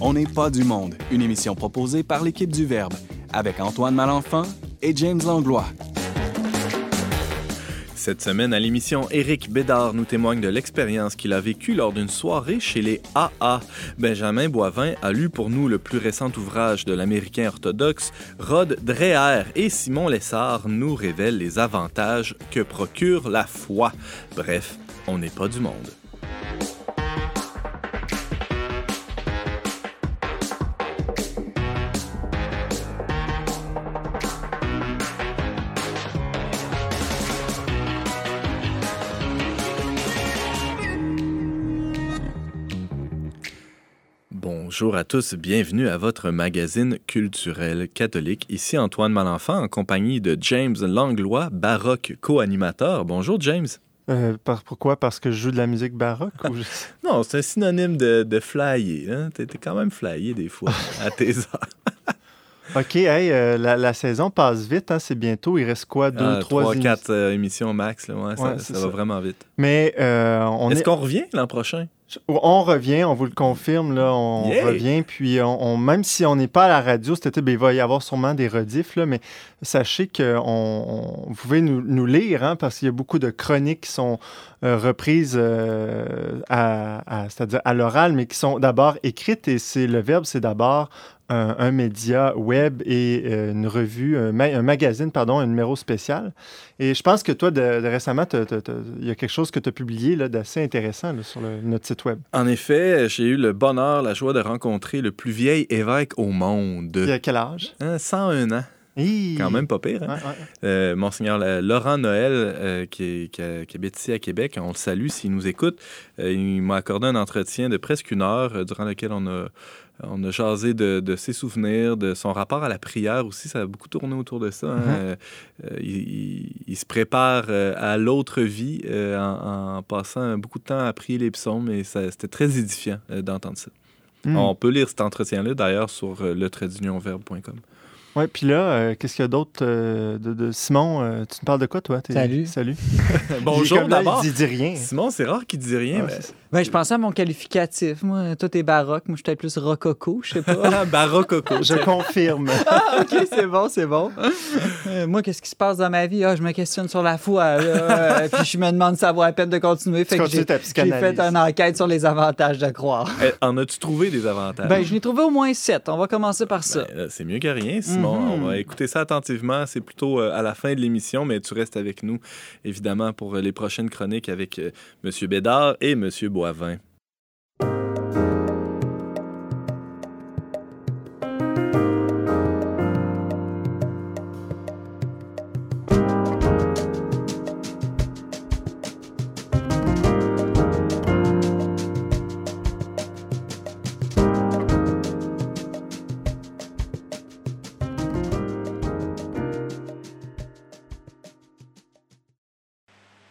On n'est pas du monde, une émission proposée par l'équipe du Verbe, avec Antoine Malenfant et James Langlois. Cette semaine à l'émission, Éric Bédard nous témoigne de l'expérience qu'il a vécue lors d'une soirée chez les AA. Benjamin Boivin a lu pour nous le plus récent ouvrage de l'Américain orthodoxe Rod Dreher et Simon Lessard nous révèle les avantages que procure la foi. Bref, on n'est pas du monde. Bonjour à tous, bienvenue à votre magazine culturel catholique. Ici Antoine Malenfant en compagnie de James Langlois, baroque co-animateur. Bonjour James. Euh, pourquoi? Parce que je joue de la musique baroque? non, c'est un synonyme de, de flyer. Hein? T'es quand même flyé des fois à tes heures. OK, hey, euh, la, saison passe vite, hein, c'est bientôt. Il reste quoi, deux, ah, trois, trois, quatre euh, émissions max. Là, ouais, ça, va vraiment vite. Mais on est-ce qu'on revient l'an prochain? On revient, on vous le confirme, là, on revient. Puis, on, même si on n'est pas à la radio cet été, ben, il va y avoir sûrement des rediffs, là, mais sachez que on, vous pouvez nous, lire, hein, parce qu'il y a beaucoup de chroniques qui sont reprises euh, à, c'est-à-dire à l'oral, mais qui sont d'abord écrites. Et c'est le verbe, c'est d'abord un, média web et euh, une revue, un, magazine, pardon, un numéro spécial. Et je pense que toi, de, récemment, il y a quelque chose que tu as publié d'assez intéressant sur notre site web. En effet, j'ai eu le bonheur, la joie de rencontrer le plus vieil évêque au monde. Il a quel âge? 101 hein, Quand même pas pire. Hein? Euh, Monseigneur Laurent Noël, euh, qui, qui, habite ici à Québec, on le salue s'il nous écoute. il m'a accordé un entretien de presque une heure durant lequel on a on a jasé de, ses souvenirs, de son rapport à la prière aussi. Ça a beaucoup tourné autour de ça. Hein? Mm-hmm. Euh, il, se prépare euh, à l'autre vie euh, en, passant beaucoup de temps à prier les psaumes et c'était très édifiant d'entendre ça. Mm. On peut lire cet entretien-là d'ailleurs sur le oui, puis là, euh, qu'est-ce qu'il y a d'autre euh, de, Simon? Euh, tu me parles de quoi, toi? Salut. Salut. Bonjour d'abord. Il dit rien. Simon, c'est rare qu'il dise rien. mais... Ben, je pensais à mon qualificatif. Moi, toi, t'es baroque. Moi, je suis peut-être plus rococo, je sais pas. barococo. je confirme. ah, OK, c'est bon, c'est bon. moi, qu'est-ce qui se passe dans ma vie? Ah, je me questionne sur la foi. puis je me demande si ça vaut la peine de continuer. Fait que j'ai fait une enquête sur les avantages de croire. Eh, en as-tu trouvé des avantages? Ben, je n'ai trouvé au moins sept. On va commencer par ça. Ben, c'est mieux que rien, Simon. On va mhm. écouter ça attentivement. C'est plutôt euh, à la fin de l'émission, mais tu restes avec nous, évidemment, pour euh, les prochaines chroniques avec euh, M. Bédard et M. Boivin.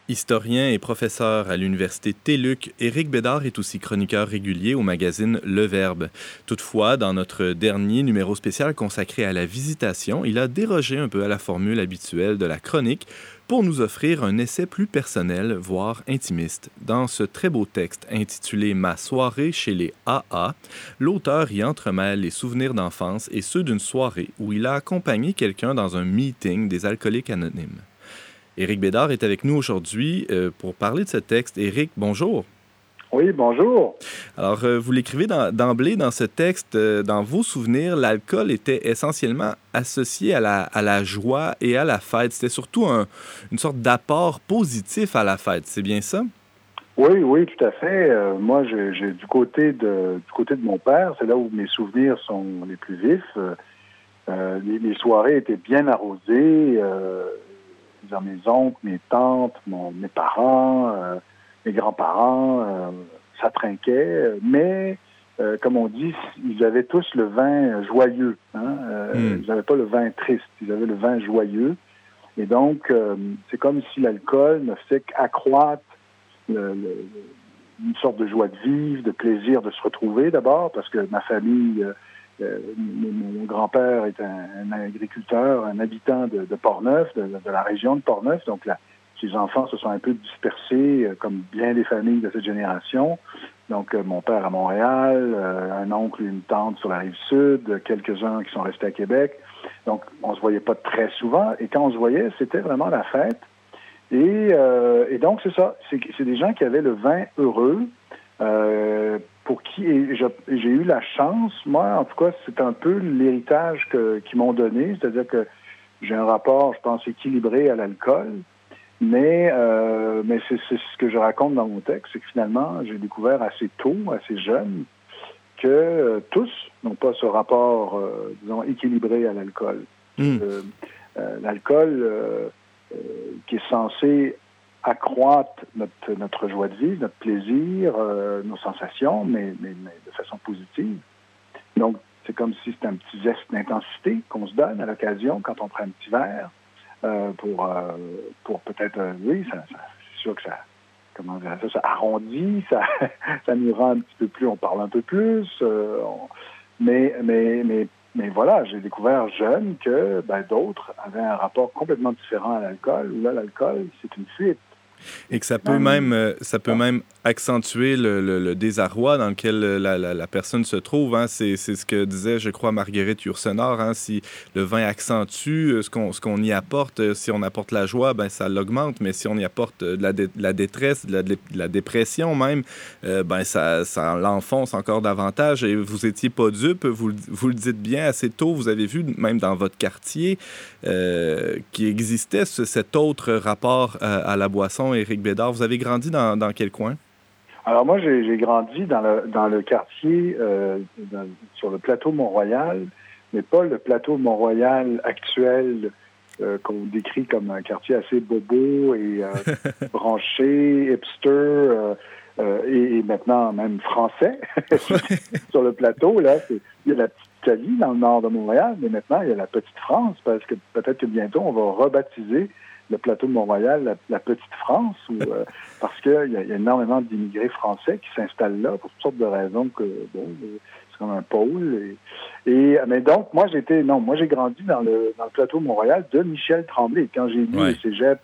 Historien et professeur à l'Université TELUC, Éric Bédard est aussi chroniqueur régulier au magazine Le Verbe. Toutefois, dans notre dernier numéro spécial consacré à la visitation, il a dérogé un peu à la formule habituelle de la chronique pour nous offrir un essai plus personnel, voire intimiste. Dans ce très beau texte intitulé Ma soirée chez les AA, l'auteur y entremêle les souvenirs d'enfance et ceux d'une soirée où il a accompagné quelqu'un dans un meeting des alcooliques anonymes. Éric Bédard est avec nous aujourd'hui euh, pour parler de ce texte. Éric, bonjour. Oui, bonjour. Alors, euh, vous l'écrivez d'emblée dans, ce texte, euh, dans vos souvenirs, l'alcool était essentiellement associé à la, à la, joie et à la fête. C'était surtout une sorte d'apport positif à la fête, c'est bien ça? Oui, oui, tout à fait. moi, j'ai du côté de du côté de mon père, c'est là où mes souvenirs sont les plus vifs. Les, les, soirées étaient bien arrosées mes oncles, mes tantes, mes parents, euh, mes grands-parents, euh, ça trinquait, mais euh, comme on dit, ils avaient tous le vin joyeux. Hein? Hmm. Ils n'avaient pas le vin triste, ils avaient le vin joyeux. Et donc, c'est comme si l'alcool ne fait qu'accroître une sorte de joie de vivre, de plaisir de se retrouver d'abord, parce que ma famille euh, mon, grand-père est un, agriculteur, un habitant de, de Portneuf, de, la région de Portneuf. Donc, ses enfants se sont un peu dispersés, euh, comme bien des familles de cette génération. Donc, mon père à Montréal, un oncle et une tante sur la rive sud, quelques-uns qui sont restés à Québec. Donc, on se voyait pas très souvent. Et quand on se voyait, c'était vraiment la fête. Et, et donc, c'est ça. C'est des gens qui avaient le vin heureux, euh, pour qui j'ai eu la chance, moi, en tout cas, c'est un peu l'héritage qu'ils m'ont donné, c'est-à-dire que j'ai un rapport, je pense, équilibré à l'alcool, mais, euh, mais c'est ce que je raconte dans mon texte, c'est que finalement, j'ai découvert assez tôt, assez jeune, que euh, tous n'ont pas ce rapport, euh, disons, équilibré à l'alcool. Hmm. l'alcool qui est censé accroître notre, notre joie de vivre, notre plaisir, euh, nos sensations, mais, mais, de façon positive. Donc, c'est comme si c'était un petit geste d'intensité qu'on se donne à l'occasion quand on prend un petit verre euh, pour, euh, pour peut-être, oui, ça, c'est sûr que ça, comment dire ça, arrondit, ça, ça nous rend un petit peu plus, on parle un peu plus, mais, mais, mais, mais voilà, j'ai découvert jeune que ben, d'autres avaient un rapport complètement différent à l'alcool, là, l'alcool, c'est une fuite. Et que ça peut même, euh, ça peut même accentuer le, désarroi dans lequel euh, la, personne se trouve. Hein. C'est, ce que disait, je crois, Marguerite Yourcenar. Hein. Si le vin accentue euh, ce qu'on, ce qu'on y apporte, si on apporte la joie, ben, ça l'augmente. Mais si on y apporte de la, la détresse, de la, dépression même, ben, ça, ça l'enfonce encore davantage. Et vous étiez pas dupe, vous, vous le dites bien assez tôt. Vous avez vu, même dans votre quartier, euh, qui existait cet autre rapport à la boisson Éric Bédard. Vous avez grandi dans, quel coin? Alors moi, j'ai grandi dans le, dans le quartier, euh, sur le plateau Mont-Royal, mais pas le plateau Mont-Royal actuel euh, qu'on décrit comme un quartier assez bobo et euh, branché, hipster, et, maintenant même français. sur le plateau, là, il y a la petite Italie dans le nord de Montréal, mais maintenant il y a la petite France, parce que peut-être que bientôt on va rebaptiser le plateau de Mont-Royal, la, petite France, euh, parce qu'il y, a énormément d'immigrés français qui s'installent là pour toutes sortes de raisons que bon, c'est comme un pôle. Et, mais donc, moi j'étais non, moi j'ai grandi dans le, dans le plateau de Mont-Royal de Michel Tremblay. Quand j'ai lu le Cégep,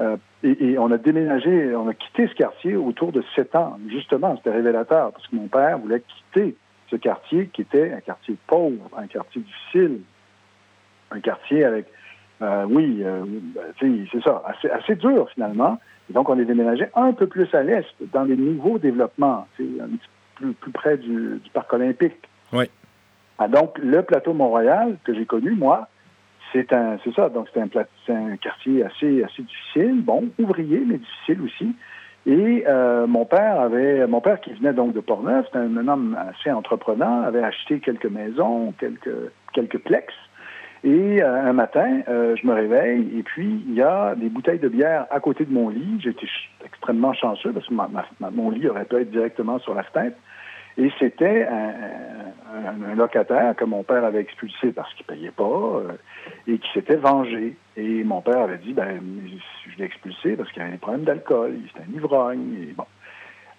euh, et, on a déménagé, on a quitté ce quartier autour de sept ans. Justement, c'était révélateur, parce que mon père voulait quitter ce quartier qui était un quartier pauvre, un quartier difficile, un quartier avec euh, oui, euh, c'est ça, assez, assez, dur finalement. donc, on est déménagé un peu plus à l'est, dans les nouveaux développements, un petit peu plus, près du, parc olympique. Oui. Ah, donc, le plateau Mont-Royal que j'ai connu, moi, c'est un, c'est ça. Donc, c'est un, un quartier assez, assez difficile, bon, ouvrier, mais difficile aussi. Et euh, mon père avait, mon père qui venait donc de Portneuf, c'était un, un, homme assez entreprenant, avait acheté quelques maisons, quelques, quelques plex. Et euh, un matin, euh, je me réveille et puis il y a des bouteilles de bière à côté de mon lit. J'étais extrêmement chanceux parce que mon lit aurait pu être directement sur la fenêtre. Et c'était un, locataire que mon père avait expulsé parce qu'il payait pas euh, et qui s'était vengé. Et mon père avait dit, ben, je l'ai expulsé parce qu'il avait des problèmes d'alcool, c'était un ivrogne. Bon.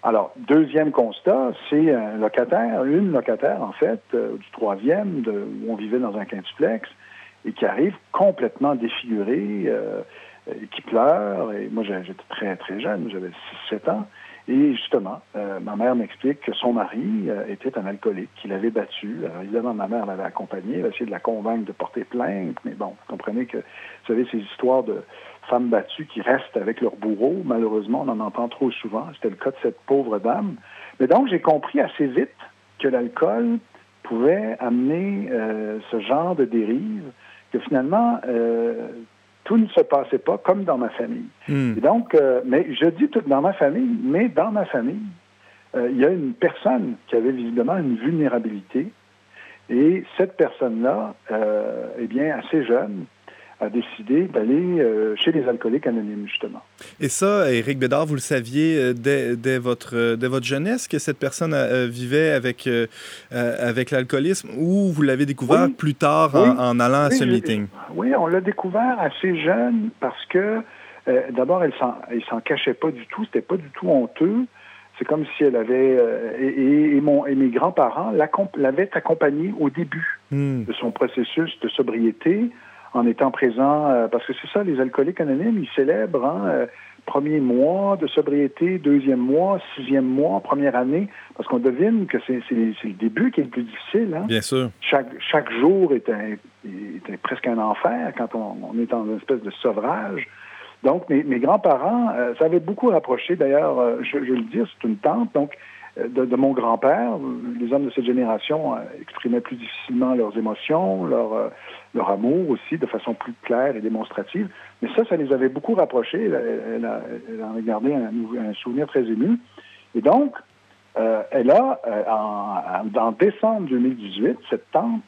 Alors, deuxième constat, c'est un locataire, une locataire en fait, du troisième, où on vivait dans un quintuplex, et qui arrive complètement défiguré, euh, qui pleure. Et moi, j'étais très, très jeune, j'avais 6-7 ans. Et justement, euh, ma mère m'explique que son mari euh, était un alcoolique, qu'il avait battu. Alors évidemment, ma mère l'avait accompagné, elle a essayé de la convaincre de porter plainte. Mais bon, vous comprenez que, vous savez, ces histoires de femmes battues qui restent avec leur bourreau, malheureusement, on en entend trop souvent. C'était le cas de cette pauvre dame. Mais donc, j'ai compris assez vite que l'alcool pouvait amener ce genre de dérive que finalement, euh, tout ne se passait pas comme dans ma famille. Hmm. Et donc, euh, mais je dis tout dans ma famille, mais dans ma famille, euh, il y a une personne qui avait visiblement une vulnérabilité. Et cette personne-là, eh bien, assez jeune, a décidé d'aller euh, chez les alcooliques anonymes, justement. Et ça, Éric Bédard, vous le saviez euh, dès, votre, euh, dès votre jeunesse que cette personne vivait avec, avec l'alcoolisme ou vous l'avez découvert plus tard en, allant à ce meeting? Oui, on l'a découvert assez jeune parce que d'abord, elle ne s'en cachait pas du tout, c'était pas du tout honteux. C'est comme si elle avait... et, et, mon, et mes grands-parents l'avaient accompagnée au début hmm. de son processus de sobriété en étant présent, euh, parce que c'est ça, les alcooliques anonymes, ils célèbrent hein, euh, premier mois de sobriété, deuxième mois, sixième mois, première année, parce qu'on devine que c'est le début qui est le plus difficile. Hein? Bien sûr. Chaque, chaque jour est, un, est presque un enfer quand on, est dans une espèce de sevrage. Donc, mes, mes grands-parents, euh, ça avait beaucoup rapproché. D'ailleurs, euh, je, je, le dis, c'est une tante. Donc, de, mon grand-père. Les hommes de cette génération euh, exprimaient plus difficilement leurs émotions, leur, euh, leur amour aussi, de façon plus claire et démonstrative. Mais ça, ça les avait beaucoup rapprochés. Elle, a, en a gardé un, souvenir très ému. Et donc, euh, elle a, en, décembre 2018, cette tante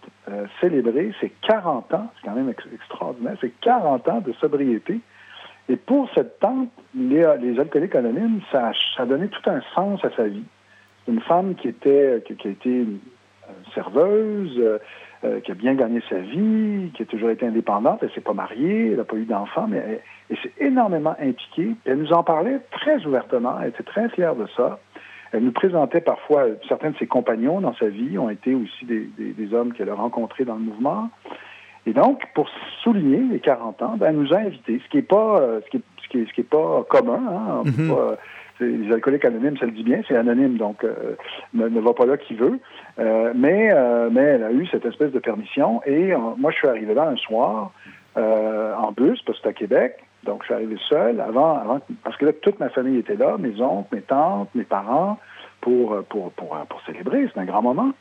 célébré ses 40 ans, c'est quand même extraordinaire, c'est 40 ans de sobriété. Et pour cette tante, les, les alcooliques anonymes, ça, ça a donné tout un sens à sa vie une femme qui était qui, a été serveuse, euh, euh, qui a bien gagné sa vie, qui a toujours été indépendante. Elle s'est pas mariée, elle n'a pas eu d'enfant, mais elle, s'est énormément impliquée. Elle nous en parlait très ouvertement. Elle était très fière de ça. Elle nous présentait parfois certains de ses compagnons dans sa vie ont été aussi des, hommes qu'elle a rencontrés dans le mouvement. Et donc, pour souligner les 40 ans, ben, elle nous a invités, ce qui n'est pas, euh, ce qui est, ce qui est, pas commun. Hein? Mm-hmm les alcooliques anonymes, ça le dit bien, c'est anonyme, donc euh, ne, va pas là qui veut. Euh, mais, euh, mais elle a eu cette espèce de permission. Et moi, je suis arrivé là un soir en bus, parce que c'était à Québec. Donc, je suis arrivé seul avant, parce que là, toute ma famille était là, mes oncles, mes tantes, mes parents, pour célébrer. C'est un grand moment.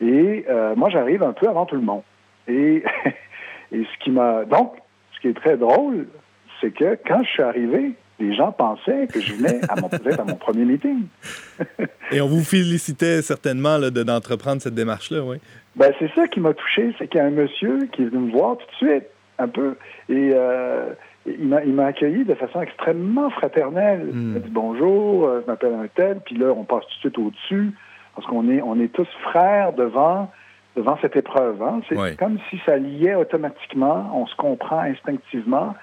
Et moi, j'arrive un peu avant tout le monde. Et, et ce qui m'a. Donc, ce qui est très drôle, c'est que quand je suis arrivé, les gens pensaient que je venais à mon, à mon premier meeting. Et on vous félicitait certainement d'entreprendre cette démarche-là, oui. Ben, c'est ça qui m'a touché, c'est qu'il y a un monsieur qui est venu me voir tout de suite, un peu, et euh, il m'a accueilli de façon extrêmement fraternelle. Il m'a hmm. dit bonjour, euh, je m'appelle un tel, puis là, on passe tout de suite au-dessus, parce qu'on est, on est tous frères devant devant cette épreuve. Hein. C'est comme si ça liait automatiquement, on se comprend instinctivement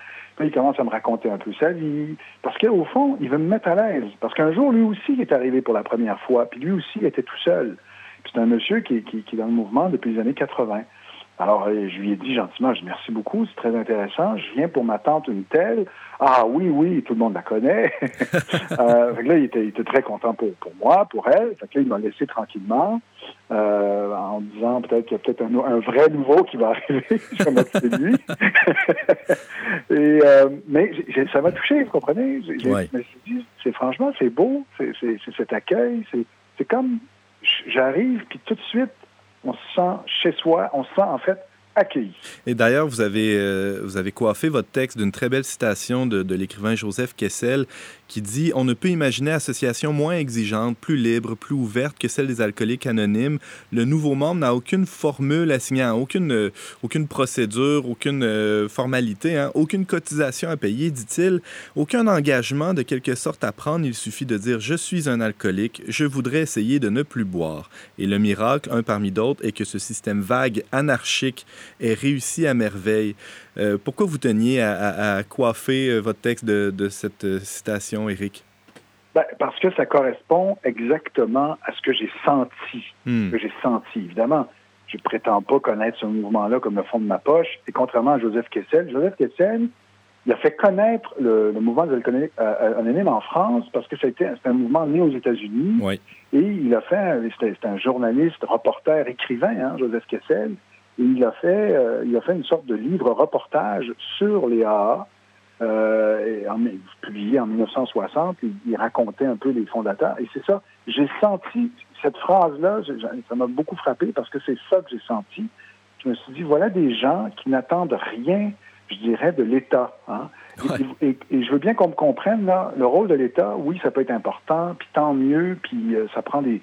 il commence à me raconter un peu sa vie. Parce qu'au fond, il veut me mettre à l'aise. Parce qu'un jour, lui aussi est arrivé pour la première fois. Puis lui aussi était tout seul. c'est un monsieur qui est dans le mouvement depuis les années 80. Alors, euh, je lui ai dit gentiment, je merci beaucoup, c'est très intéressant. Je viens pour ma tante une telle. Ah oui, oui, tout le monde la connaît. euh, là, il était, très content pour, pour moi, pour elle. Fait que là, il m'a laissé tranquillement euh, en disant peut-être qu'il y a peut-être un, vrai nouveau qui va arriver. je lui. Et, euh, mais ça m'a touché, vous comprenez? Je me suis dit, c'est franchement, c'est beau, c'est cet accueil. C'est comme, j'arrive, puis tout de suite, on se sent chez soi, on se sent en fait accueilli. Et d'ailleurs, vous avez, euh, vous avez coiffé votre texte d'une très belle citation de, de l'écrivain Joseph Kessel qui dit On ne peut imaginer association moins exigeante, plus libre, plus ouverte que celle des alcooliques anonymes. Le nouveau membre n'a aucune formule assignée, aucune, euh, aucune procédure, aucune euh, formalité, hein, aucune cotisation à payer, dit-il, aucun engagement de quelque sorte à prendre. Il suffit de dire Je suis un alcoolique, je voudrais essayer de ne plus boire. Et le miracle, un parmi d'autres, est que ce système vague, anarchique, est réussi à merveille. Euh, pourquoi vous teniez à, coiffer euh, votre texte de, cette euh, citation, Éric? Ben, parce que ça correspond exactement à ce que j'ai senti. Hmm. que j'ai senti. Évidemment, je ne prétends pas connaître ce mouvement-là comme le fond de ma poche. Et contrairement à Joseph Kessel, Joseph Kessel, il a fait connaître le, mouvement des alcooliques anonymes en France parce que c'était un mouvement né aux États-Unis. Et il a fait, c'était un journaliste, reporter, écrivain, hein, Joseph Kessel il a fait, euh, il a fait une sorte de livre reportage sur les AA, euh, en, publié en 1960. Il, racontait un peu les fondateurs. Et c'est ça, j'ai senti cette phrase-là, ça m'a beaucoup frappé parce que c'est ça que j'ai senti. Je me suis dit, voilà des gens qui n'attendent rien, je dirais, de l'État. Hein. Et, je veux bien qu'on me comprenne, là, le rôle de l'État, oui, ça peut être important, puis tant mieux, puis euh, ça prend des,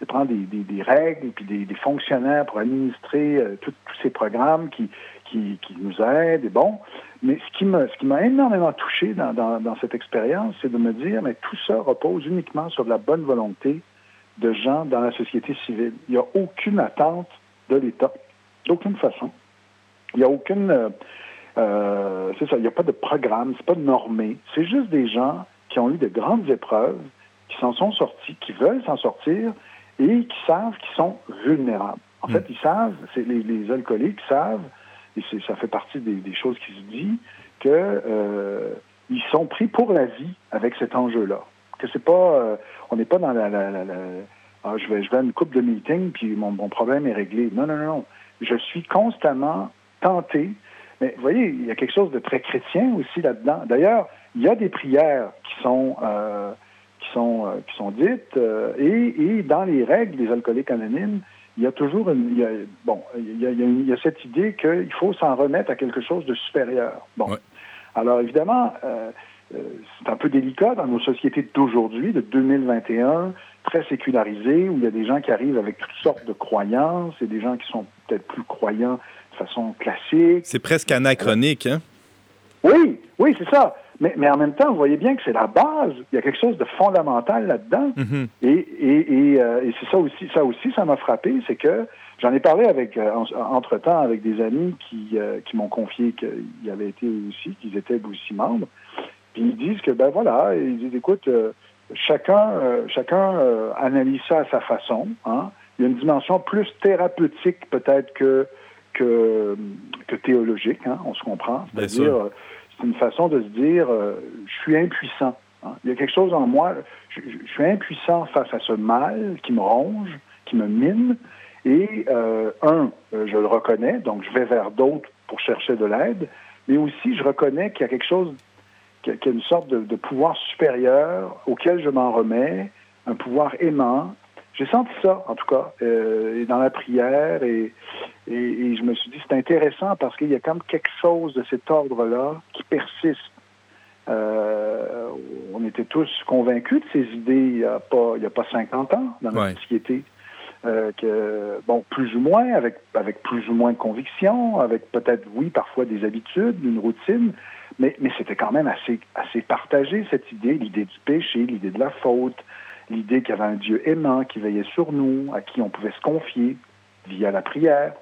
de prendre des, règles et puis des, fonctionnaires pour administrer euh, tous ces programmes qui, qui, nous aident. Bon, mais ce qui m'a énormément touché dans, dans, cette expérience, c'est de me dire, mais tout ça repose uniquement sur la bonne volonté de gens dans la société civile. Il n'y a aucune attente de l'État, d'aucune façon. Il n'y a aucune euh, euh, c'est ça, il n'y a pas de programme, c'est pas normé. C'est juste des gens qui ont eu de grandes épreuves, qui s'en sont sortis, qui veulent s'en sortir, et qui savent qu'ils sont vulnérables. En hmm. fait, ils savent, c'est les, les, alcooliques savent, et ça fait partie des, choses qui se disent, que euh, ils sont pris pour la vie avec cet enjeu-là. Que c'est pas, on n'est pas dans la, ah, je vais, je vais à une coupe de meeting puis mon, mon problème est réglé. Non, non, non. Je suis constamment tenté. Mais vous voyez, il y a quelque chose de très chrétien aussi là-dedans. D'ailleurs, il y a des prières qui sont qui sont qui sont dites et, et, dans les règles des alcooliques anonymes, il y a toujours une, il y a, bon, il y a, il y a, cette idée qu'il faut s'en remettre à quelque chose de supérieur. Bon. Alors évidemment, euh, euh, c'est un peu délicat dans nos sociétés d'aujourd'hui, de 2021, très sécularisées, où il y a des gens qui arrivent avec toutes sortes de croyances et des gens qui sont peut-être plus croyants de façon classique. C'est presque anachronique, hein? Oui, oui, c'est ça. Mais, mais, en même temps, vous voyez bien que c'est la base. Il y a quelque chose de fondamental là-dedans. Mm-hmm. Et, et, et, euh, et c'est ça aussi, ça aussi, ça m'a frappé, c'est que j'en ai parlé avec, euh, entre-temps avec des amis qui, euh, qui m'ont confié qu'ils avaient été aussi, qu'ils étaient aussi membres. Puis ils disent que, ben voilà, ils disent, écoute, chacun, chacun analyse ça à sa façon. Hein. Il y a une dimension plus thérapeutique peut-être que, que, que théologique, hein, on se comprend. C'est-à-dire c'est une façon de se dire euh, je suis impuissant. Hein. Il y a quelque chose en moi, je, suis impuissant face à ce mal qui me ronge, qui me mine. Et euh, un, euh, je le reconnais, donc je vais vers d'autres pour chercher de l'aide, mais aussi je reconnais qu'il y a quelque chose, qu'il y a une sorte de, pouvoir supérieur auquel je m'en remets, un pouvoir aimant. J'ai senti ça, en tout cas, et dans la prière, et, et, je me suis dit, c'est intéressant parce qu'il y a comme quelque chose de cet ordre-là qui persiste. Euh, on était tous convaincus de ces idées il n'y a, pas, il y a pas 50 ans dans notre société. Euh, que, bon, plus ou moins, avec, avec plus ou moins de conviction, avec peut-être, oui, parfois des habitudes, une routine, mais, mais c'était quand même assez, assez partagé, cette idée, l'idée du péché, l'idée de la faute, l'idée qu'il y avait un Dieu aimant qui veillait sur nous, à qui on pouvait se confier via la prière.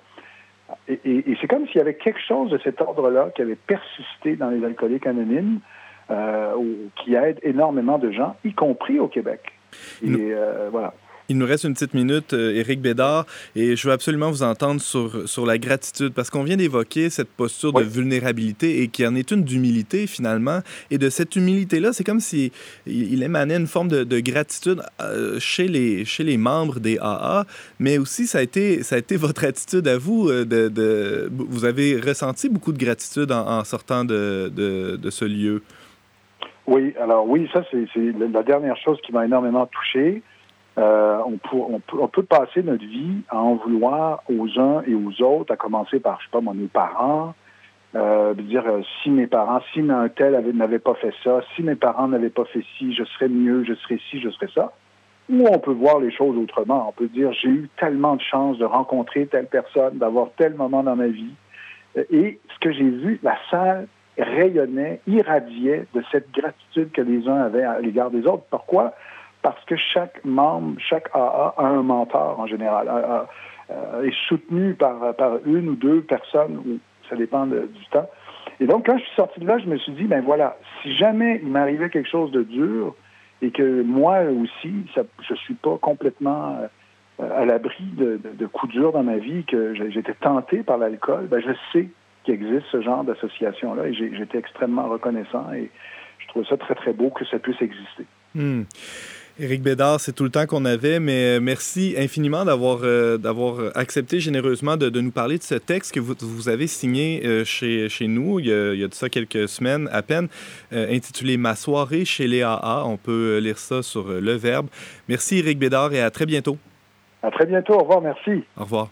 Et, c'est comme s'il y avait quelque chose de cet ordre-là qui avait persisté dans les alcooliques anonymes, euh, qui aide énormément de gens, y compris au Québec. Et euh, voilà. Il nous reste une petite minute, euh, Éric Bédard, et je veux absolument vous entendre sur, sur la gratitude, parce qu'on vient d'évoquer cette posture de vulnérabilité et qui en est une d'humilité, finalement. Et de cette humilité-là, c'est comme si il émanait une forme de, de gratitude euh, chez, les, chez les membres des AA, mais aussi ça a été, ça a été votre attitude à vous. Euh, de, de vous avez ressenti beaucoup de gratitude en, en sortant de, de, de ce lieu? Oui, alors oui, ça, c'est la dernière chose qui m'a énormément touché. Euh, on, peut, passer notre vie à en vouloir aux uns et aux autres, à commencer par, je sais pas, moi, mes parents, euh, dire euh, si mes parents, si un tel n'avait pas fait ça, si mes parents n'avaient pas fait ci, je serais mieux, je serais ci, je serais ça. Ou on peut voir les choses autrement. On peut dire j'ai eu tellement de chance de rencontrer telle personne, d'avoir tel moment dans ma vie. Et ce que j'ai vu, la salle rayonnait, irradiait de cette gratitude que les uns avaient à l'égard des autres. Pourquoi? Parce que chaque membre, chaque AA a un mentor en général, euh, est soutenu par, une ou deux personnes, ça dépend du temps. Et donc, quand je suis sorti de là, je me suis dit, ben voilà, si jamais il m'arrivait quelque chose de dur et que moi aussi, ça, je suis pas complètement euh, à l'abri de, coups durs dans ma vie, que j'étais tenté par l'alcool, ben je sais qu'il existe ce genre d'association-là et j'étais extrêmement reconnaissant et je trouve ça très, très beau que ça puisse exister. Hmm. Éric Bédard, c'est tout le temps qu'on avait, mais euh, merci infiniment d'avoir euh, d'avoir accepté généreusement de, nous parler de ce texte que vous, vous avez signé euh, chez, chez nous il y, a, il y, a, de ça quelques semaines à peine, intitulé Ma soirée chez les AA. On peut lire ça sur Le Verbe. Merci Éric Bédard et à très bientôt. À très bientôt. Au revoir. Merci. Au revoir.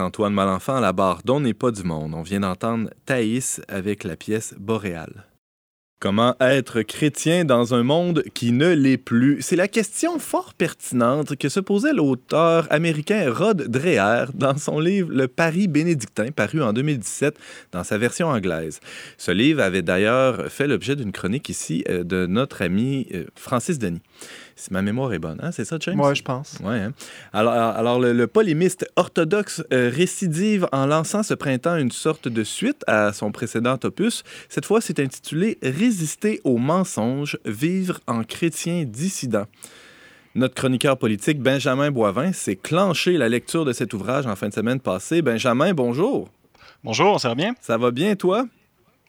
Antoine Malenfant à la barre d'On n'est pas du monde. On vient d'entendre Thaïs avec la pièce Boréal. Comment être chrétien dans un monde qui ne l'est plus? C'est la question fort pertinente que se posait l'auteur américain Rod Dreher dans son livre Le Paris bénédictin, paru en 2017 dans sa version anglaise. Ce livre avait d'ailleurs fait l'objet d'une chronique ici euh, de notre ami euh, Francis Denis. Si ma mémoire est bonne, hein? c'est ça, James? Oui, je pense. Ouais, hein? Alors, alors le, polémiste orthodoxe euh, récidive en lançant ce printemps une sorte de suite à son précédent opus. Cette fois, c'est intitulé Résister aux mensonges, vivre en chrétien dissident. Notre chroniqueur politique, Benjamin Boivin, s'est clenché la lecture de cet ouvrage en fin de semaine passée. Benjamin, bonjour. Bonjour, ça va bien? Ça va bien, toi?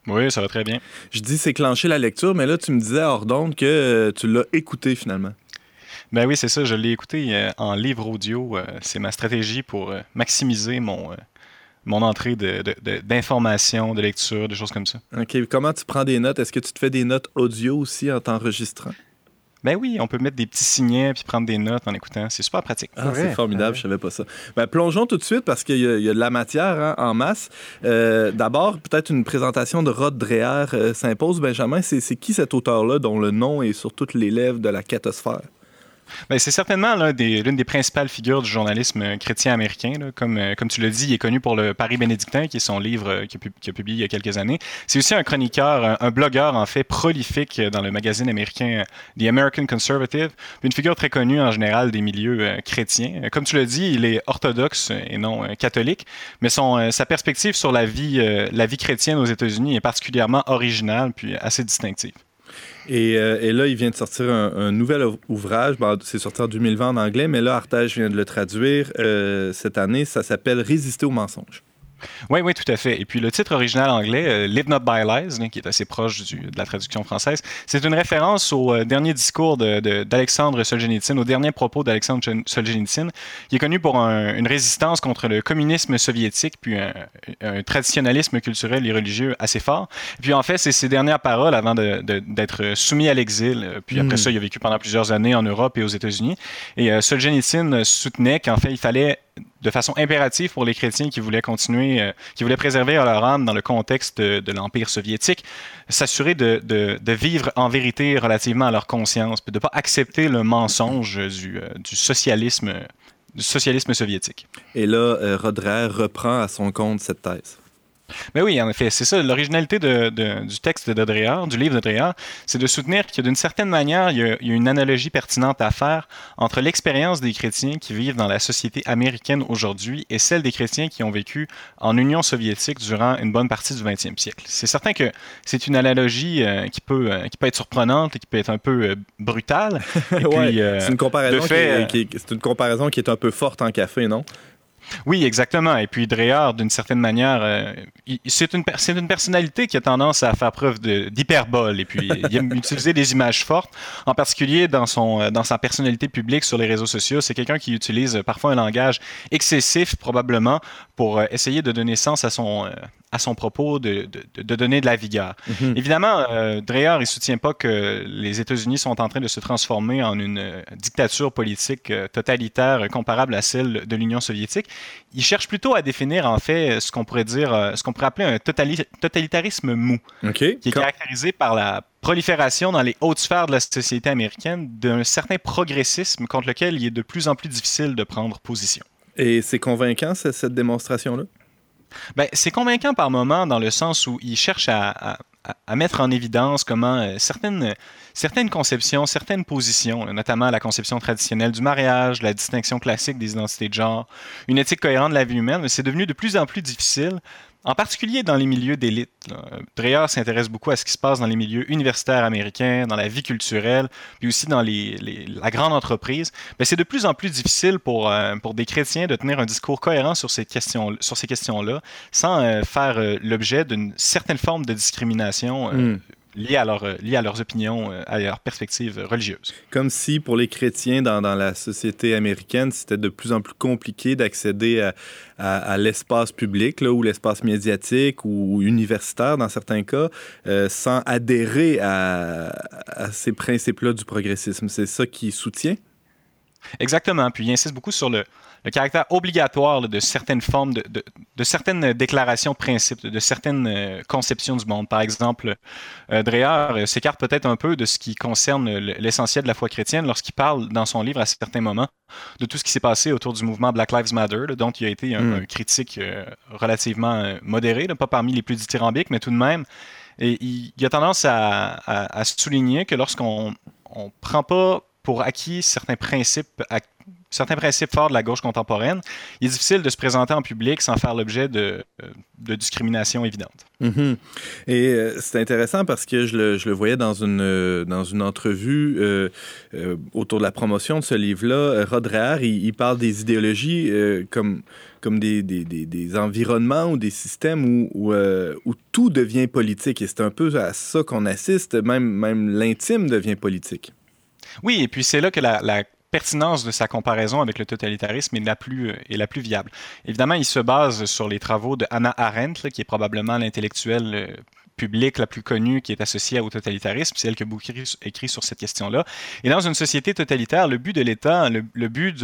Oui, ça va très bien. Je dis c'est clencher la lecture, mais là, tu me disais hors d'onde que euh, tu l'as écouté finalement. Ben oui, c'est ça. Je l'ai écouté euh, en livre audio. Euh, c'est ma stratégie pour maximiser mon, mon entrée d'informations, de, de, de, lecture, des choses comme ça. OK. Comment tu prends des notes? Est-ce que tu te fais des notes audio aussi en t'enregistrant? Ben oui, on peut mettre des petits signets puis prendre des notes en écoutant. C'est super pratique. Ah, c'est formidable, je savais pas ça. Ben, plongeons tout de suite parce qu'il y, a de la matière hein, en masse. Euh, d'abord, peut-être une présentation de Rod Dreher euh, s'impose. Benjamin, c'est qui cet auteur-là dont le nom est sur toutes les lèvres de la catosphère? Ben, c'est certainement l'une des, principales figures du journalisme euh, chrétien américain. Comme, euh, comme tu l'as dit, il est connu pour le Paris bénédictin, qui est son livre euh, qu'il a, publié il y a quelques années. C'est aussi un chroniqueur, un, blogueur en fait prolifique dans le magazine américain The American Conservative, une figure très connue en général des milieux chrétiens. Comme tu l'as dit, il est orthodoxe et non catholique, mais sa perspective sur la vie, la vie chrétienne aux États-Unis est particulièrement originale puis assez distinctive. Euh, et, là, il vient de sortir un, nouvel ouvrage. c'est sorti en 2020 en anglais, mais là, Artage vient de le traduire euh, cette année. Ça s'appelle Résister aux mensonges. Oui, oui, tout à fait. Et puis le titre original anglais, euh, Live Not by Lies, qui est assez proche du, de la traduction française, c'est une référence au euh, dernier discours d'Alexandre de, Solzhenitsyn, au dernier propos d'Alexandre Solzhenitsyn, qui est connu pour une résistance contre le communisme soviétique, puis un, traditionnalisme culturel et religieux assez fort. Et puis en fait, c'est ses dernières paroles avant d'être soumis à l'exil. Puis après hmm. ça, il a vécu pendant plusieurs années en Europe et aux États-Unis. Et euh, Solzhenitsyn soutenait qu'en fait, il fallait de façon impérative pour les chrétiens qui voulaient continuer, euh, qui voulaient préserver leur âme dans le contexte de, l'Empire soviétique, s'assurer de, vivre en vérité relativement à leur conscience, de ne pas accepter le mensonge du, euh, socialisme soviétique. Et là, euh, Rodrer reprend à son compte cette thèse. Mais oui, en effet, c'est ça. L'originalité de, du texte d'Adréard, du livre d'Adréard, c'est de soutenir que d'une certaine manière, il y, a, une analogie pertinente à faire entre l'expérience des chrétiens qui vivent dans la société américaine aujourd'hui et celle des chrétiens qui ont vécu en Union soviétique durant une bonne partie du 20e siècle. C'est certain que c'est une analogie euh, qui, peut, euh, qui peut être surprenante et qui peut être un peu euh, brutale. c'est une, comparaison qui, une comparaison qui est un peu forte en café, non? Oui, exactement. Et puis Dreher, d'une certaine manière, euh, c'est une, une, personnalité qui a tendance à faire preuve d'hyperbole et puis il aime utiliser des images fortes, en particulier dans, son, euh, dans sa personnalité publique sur les réseaux sociaux. C'est quelqu'un qui utilise parfois un langage excessif, probablement, pour euh, essayer de donner sens à son, à son propos de, de, donner de la vigueur. Mhm. Évidemment, euh, Dreher, il soutient pas que les États-Unis sont en train de se transformer en une euh, dictature politique euh, totalitaire comparable à celle de l'Union soviétique. Il cherche plutôt à définir, en fait, ce qu'on pourrait dire, ce qu'on pourrait appeler un totalitarisme mou, qui est caractérisé par la prolifération dans les hautes sphères de la société américaine d'un certain progressisme contre lequel il est de plus en plus difficile de prendre position. Et c'est convaincant, cette démonstration-là? Ben, c'est convaincant par moment dans le sens où il cherche à, mettre en évidence comment euh, certaines, certaines conceptions, certaines positions, notamment la conception traditionnelle du mariage, la distinction classique des identités de genre, une éthique cohérente de la vie humaine, c'est devenu de plus en plus difficile en particulier dans les milieux d'élite. Dreher s'intéresse beaucoup à ce qui se passe dans les milieux universitaires américains, dans la vie culturelle, puis aussi dans la grande entreprise. C'est de plus en plus difficile pour, euh, pour des chrétiens de tenir un discours cohérent sur ces questions sur ces questions-là, sans euh, faire euh, l'objet d'une certaine forme de discrimination hmm liés à, liés à leurs opinions, euh, à leurs perspectives religieuses. Comme si pour les chrétiens dans, dans la société américaine, c'était de plus en plus compliqué d'accéder à, à, l'espace public là, ou l'espace médiatique ou universitaire dans certains cas, euh, sans adhérer à, à ces principes-là du progressisme. C'est ça qui soutient? Exactement. Puis il insiste beaucoup sur le, le caractère obligatoire de certaines formes, de, de, certaines déclarations de principes, de, certaines euh, conceptions du monde. Par exemple, euh, Dreher euh, s'écarte peut-être un peu de ce qui concerne l'essentiel de la foi chrétienne lorsqu'il parle dans son livre à certains moments de tout ce qui s'est passé autour du mouvement Black Lives Matter, dont il a été un, hmm. critique relativement modéré, pas parmi les plus dithyrambiques, mais tout de même. Et il, a tendance à, à, à souligner que lorsqu'on ne prend pas pour acquis certains principes certains principes forts de la gauche contemporaine, il est difficile de se présenter en public sans faire l'objet de, de, discrimination évidente. Mm-hmm. Et euh, c'est intéressant parce que je le, voyais dans une, euh, dans une entrevue euh, autour de la promotion de ce livre-là. Rod il, parle des idéologies comme, comme des, des, des, environnements ou des systèmes où, où, où tout devient politique. Et c'est un peu à ça qu'on assiste, même, même l'intime devient politique. Oui, et puis c'est là que la, pertinence de sa comparaison avec le totalitarisme est la plus, euh, est la plus viable. Évidemment, il se base sur les travaux de Hannah Arendt, qui est probablement l'intellectuel euh, publique la plus connue qui est associée au totalitarisme. C'est elle a beaucoup écrit sur cette question-là. Et dans une société totalitaire, le but de l'État, le, but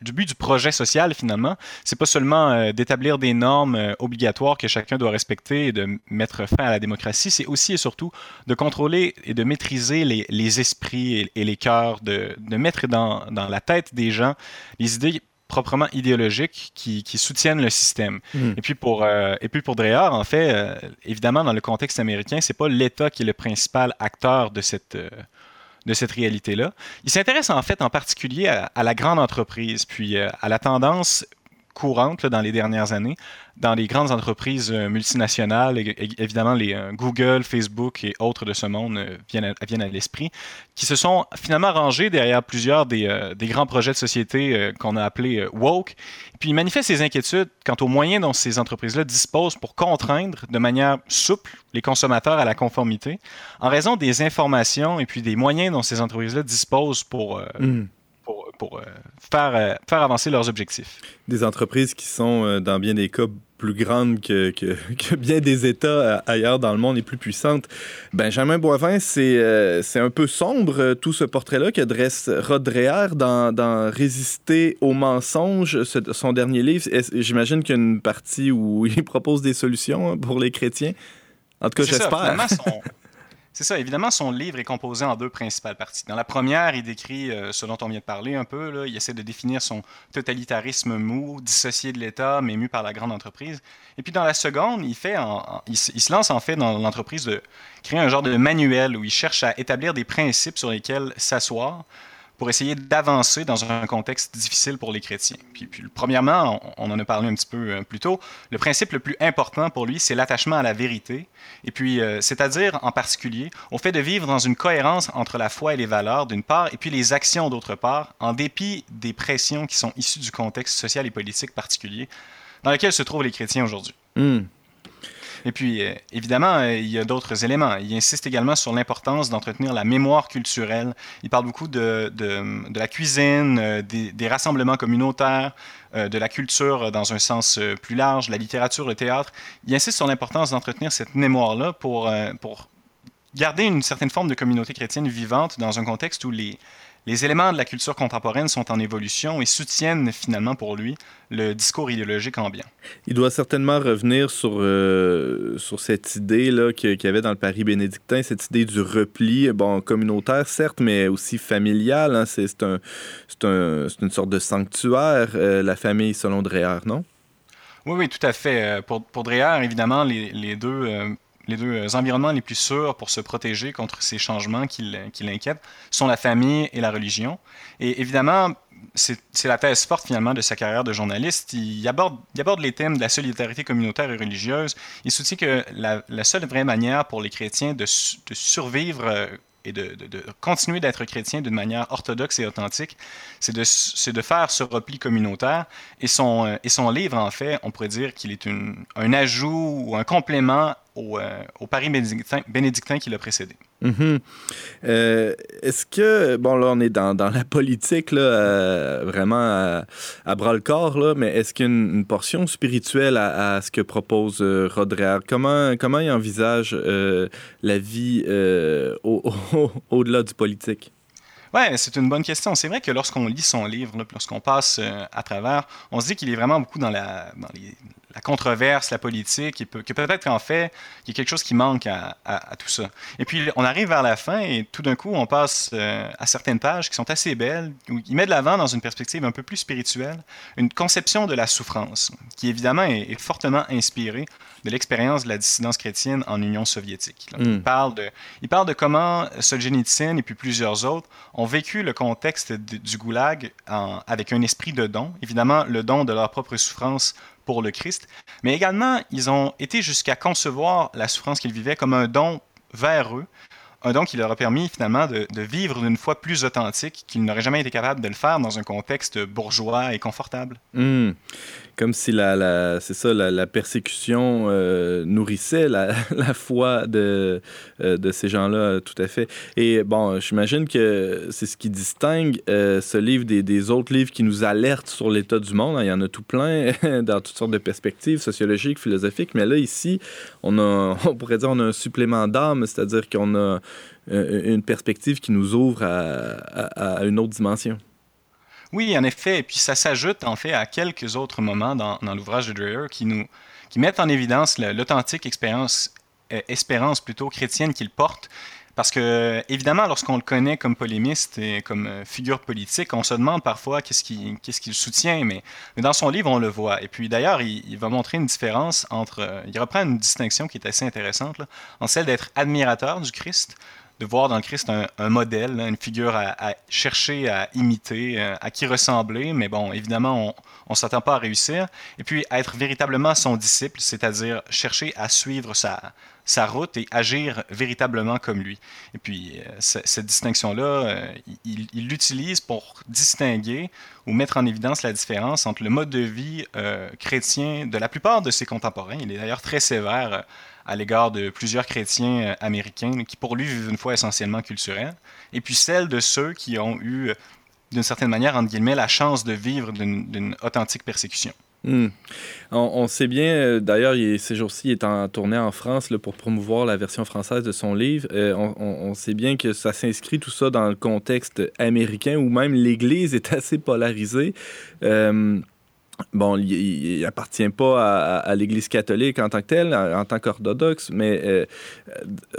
du, but du projet social, finalement, c'est pas seulement euh, d'établir des normes euh, obligatoires que chacun doit respecter et de mettre fin à la démocratie, c'est aussi et surtout de contrôler et de maîtriser les, esprits et, les cœurs, de, mettre dans, dans la tête des gens les idées proprement idéologiques qui, soutiennent le système. Hmm. Et puis pour euh, et puis pour Dreher, en fait, euh, évidemment dans le contexte américain, c'est pas l'État qui est le principal acteur de cette euh, de cette réalité-là. Il s'intéresse en fait en particulier à, à, la grande entreprise, puis à la tendance courante dans les dernières années dans les grandes entreprises euh, multinationales, évidemment les euh, Google, Facebook et autres de ce monde euh, viennent à, l'esprit, qui se sont finalement rangés derrière plusieurs des, grands projets de société qu'on a appelés woke. Puis ils manifestent ses inquiétudes quant aux moyens dont ces entreprises-là disposent pour contraindre de manière souple les consommateurs à la conformité, en raison des informations et puis des moyens dont ces entreprises-là disposent pour, mm pour euh, faire, euh, faire avancer leurs objectifs. Des entreprises qui sont, euh, dans bien des cas, plus grandes que, que, que, bien des États ailleurs dans le monde et plus puissantes. Benjamin Boivin, c'est c'est un peu sombre, tout ce portrait-là que dresse Rod Dreher dans, dans Résister aux mensonges, son dernier livre. J'imagine qu'il y a une partie où il propose des solutions hein, pour les chrétiens? En tout cas, j'espère. C'est ça, évidemment, son livre est composé en deux principales parties. Dans la première, il décrit euh, ce dont on vient de parler un peu. Il essaie de définir son totalitarisme mou, dissocié de l'État, mais mu par la grande entreprise. Et puis dans la seconde, il, fait il, se lance en fait dans l'entreprise de créer un genre de manuel où il cherche à établir des principes sur lesquels s'asseoir pour essayer d'avancer dans un contexte difficile pour les chrétiens. Puis, premièrement, on, en a parlé un petit peu euh, plus tôt, le principe le plus important pour lui, c'est l'attachement à la vérité, et puis euh, c'est-à-dire en particulier au fait de vivre dans une cohérence entre la foi et les valeurs d'une part, et puis les actions d'autre part, en dépit des pressions qui sont issues du contexte social et politique particulier dans lequel se trouvent les chrétiens aujourd'hui. Hmm. Et puis, euh, évidemment, euh, il y a d'autres éléments. Il insiste également sur l'importance d'entretenir la mémoire culturelle. Il parle beaucoup de, de, la cuisine, euh, des, rassemblements communautaires, de la culture dans un sens plus large, la littérature, le théâtre. Il insiste sur l'importance d'entretenir cette mémoire-là pour, pour garder une certaine forme de communauté chrétienne vivante dans un contexte où les, les éléments de la culture contemporaine sont en évolution et soutiennent finalement pour lui le discours idéologique ambiant. Il doit certainement revenir sur, euh, sur cette idée là qu'il y avait dans le Paris bénédictin, cette idée du repli, bon, communautaire certes, mais aussi familial. Hein. c'est, un, un, une sorte de sanctuaire, euh, la famille selon Dreher, non? Oui, oui, tout à fait. Euh, pour, pour Dreher, évidemment, les, les deux les deux euh, environnements les plus sûrs pour se protéger contre ces changements qui, l'inquiètent sont la famille et la religion. Et évidemment, c'est la thèse forte finalement de sa carrière de journaliste. Il aborde, les thèmes de la solidarité communautaire et religieuse. Il soutient que la, seule vraie manière pour les chrétiens de, survivre euh, et de, continuer d'être chrétien d'une manière orthodoxe et authentique, c'est de, faire ce repli communautaire. Euh, et son livre, en fait, on pourrait dire qu'il est un ajout ou un complément au, euh, au Paris bénédictin, bénédictin qui l'a précédé. Mm-hmm. Euh, est-ce que, bon, là, on est dans, dans la politique, là, euh, vraiment à, bras-le-corps, là, mais est-ce qu'il y a une, portion spirituelle à, ce que propose euh, Comment, comment il envisage la vie au, au, delà du politique? Ouais, c'est une bonne question. C'est vrai que lorsqu'on lit son livre, lorsqu'on passe à travers, on se dit qu'il est vraiment beaucoup dans la, dans les, la controverse, la politique, et que peut-être qu'en fait, il y a quelque chose qui manque à, tout ça. Et puis, on arrive vers la fin et tout d'un coup, on passe euh, à certaines pages qui sont assez belles, où il met de l'avant dans une perspective un peu plus spirituelle, une conception de la souffrance, qui évidemment est, fortement inspirée de l'expérience de la dissidence chrétienne en Union soviétique. Hmm. il, parle de, il parle de comment Solzhenitsyn et puis plusieurs autres ont vécu le contexte du goulag avec un esprit de don, évidemment le don de leur propre souffrance pour le Christ, mais également, ils ont été jusqu'à concevoir la souffrance qu'ils vivaient comme un don vers eux, un don qui leur a permis finalement de, vivre d'une foi plus authentique qu'ils n'auraient jamais été capables de le faire dans un contexte bourgeois et confortable. Hmm comme si la, c'est ça, la, persécution euh, nourrissait la, foi de, euh, de ces gens-là, tout à fait. Et bon, j'imagine que c'est ce qui distingue euh, ce livre des, des, autres livres qui nous alertent sur l'état du monde. Il y en a tout plein dans toutes sortes de perspectives sociologiques, philosophiques, mais là, ici, on, a, on pourrait dire on a un supplément d'âme, c'est-à-dire qu'on a une perspective qui nous ouvre à une autre dimension. Oui, en effet. Et puis ça s'ajoute en fait à quelques autres moments dans, l'ouvrage de Dreyer qui nous qui mettent en évidence l'authentique expérience, euh, espérance plutôt chrétienne qu'il porte. Parce que, évidemment, lorsqu'on le connaît comme polémiste et comme euh, figure politique, on se demande parfois qu'est-ce qu'il qu'est-ce qu'il soutient, mais, dans son livre, on le voit. Et puis, d'ailleurs, il, va montrer une différence entre. Euh, il reprend une distinction qui est assez intéressante, en celle d'être admirateur du Christ, de voir dans le Christ un, modèle, une figure à, chercher à imiter, euh, à qui ressembler, mais bon, évidemment, on ne s'attend pas à réussir. Et puis, être véritablement son disciple, c'est-à-dire chercher à suivre sa, sa route et agir véritablement comme lui. Et puis, euh, cette distinction-là, euh, il l'utilise pour distinguer ou mettre en évidence la différence entre le mode de vie chrétien de la plupart de ses contemporains. Il est d'ailleurs très sévère à l'égard de plusieurs chrétiens euh, américains qui, pour lui, vivent une foi essentiellement culturelle, et puis celle de ceux qui ont eu, euh, d'une certaine manière, entre guillemets, la chance de vivre d'une authentique persécution. Hmm. On, sait bien, euh, d'ailleurs, ces jours-ci, il est en tournée en France pour promouvoir la version française de son livre. on, sait bien que ça s'inscrit tout ça dans le contexte américain où même l'Église est assez polarisée. Bon, il appartient pas à, l'Église catholique en tant que telle, en, tant qu'orthodoxe, mais euh,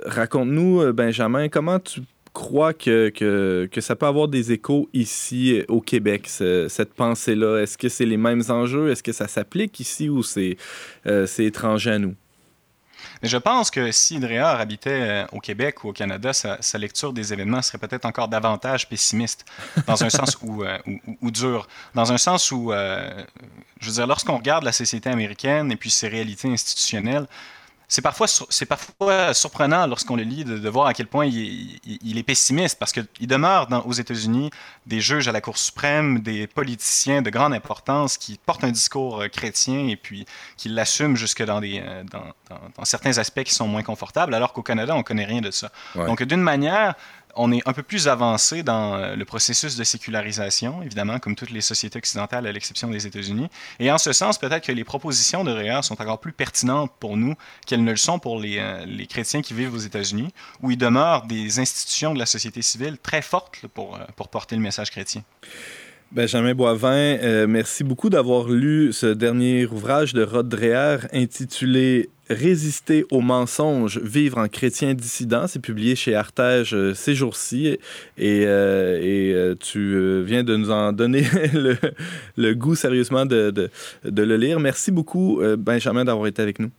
raconte-nous, euh, Benjamin, comment tu crois que, que, ça peut avoir des échos ici euh, au Québec, cette pensée-là? Est-ce que c'est les mêmes enjeux? Est-ce que ça s'applique ici ou c'est étranger à nous? Mais je pense que si Dréard habitait euh, au Québec ou au Canada, sa, lecture des événements serait peut-être encore davantage pessimiste, dans un sens où, euh, ou, dur, dans un sens où, euh, je veux dire, lorsqu'on regarde la société américaine et puis ses réalités institutionnelles, c'est parfois, c'est parfois surprenant lorsqu'on le lit de, voir à quel point il, est pessimiste parce qu'il demeure dans, aux États-Unis des juges à la Cour suprême, des politiciens de grande importance qui portent un discours euh, chrétien et puis qui l'assument jusque dans, des, euh, dans, certains aspects qui sont moins confortables, alors qu'au Canada, on connaît rien de ça. Donc, d'une manière, on est un peu plus avancé dans euh, le processus de sécularisation, évidemment, comme toutes les sociétés occidentales, à l'exception des États-Unis. Et en ce sens, peut-être que les propositions de Réa sont encore plus pertinentes pour nous qu'elles ne le sont pour les, euh, les, chrétiens qui vivent aux États-Unis, où il demeure des institutions de la société civile très fortes euh, pour porter le message chrétien. Benjamin Boivin, merci beaucoup d'avoir lu ce dernier ouvrage de Rod Dreher intitulé Résister aux mensonges, vivre en chrétien dissident. C'est publié chez Artege euh, ces jours-ci. Et, euh, et euh, tu viens de nous en donner le, le goût sérieusement de, de, de, le lire. Merci beaucoup, Benjamin, d'avoir été avec nous.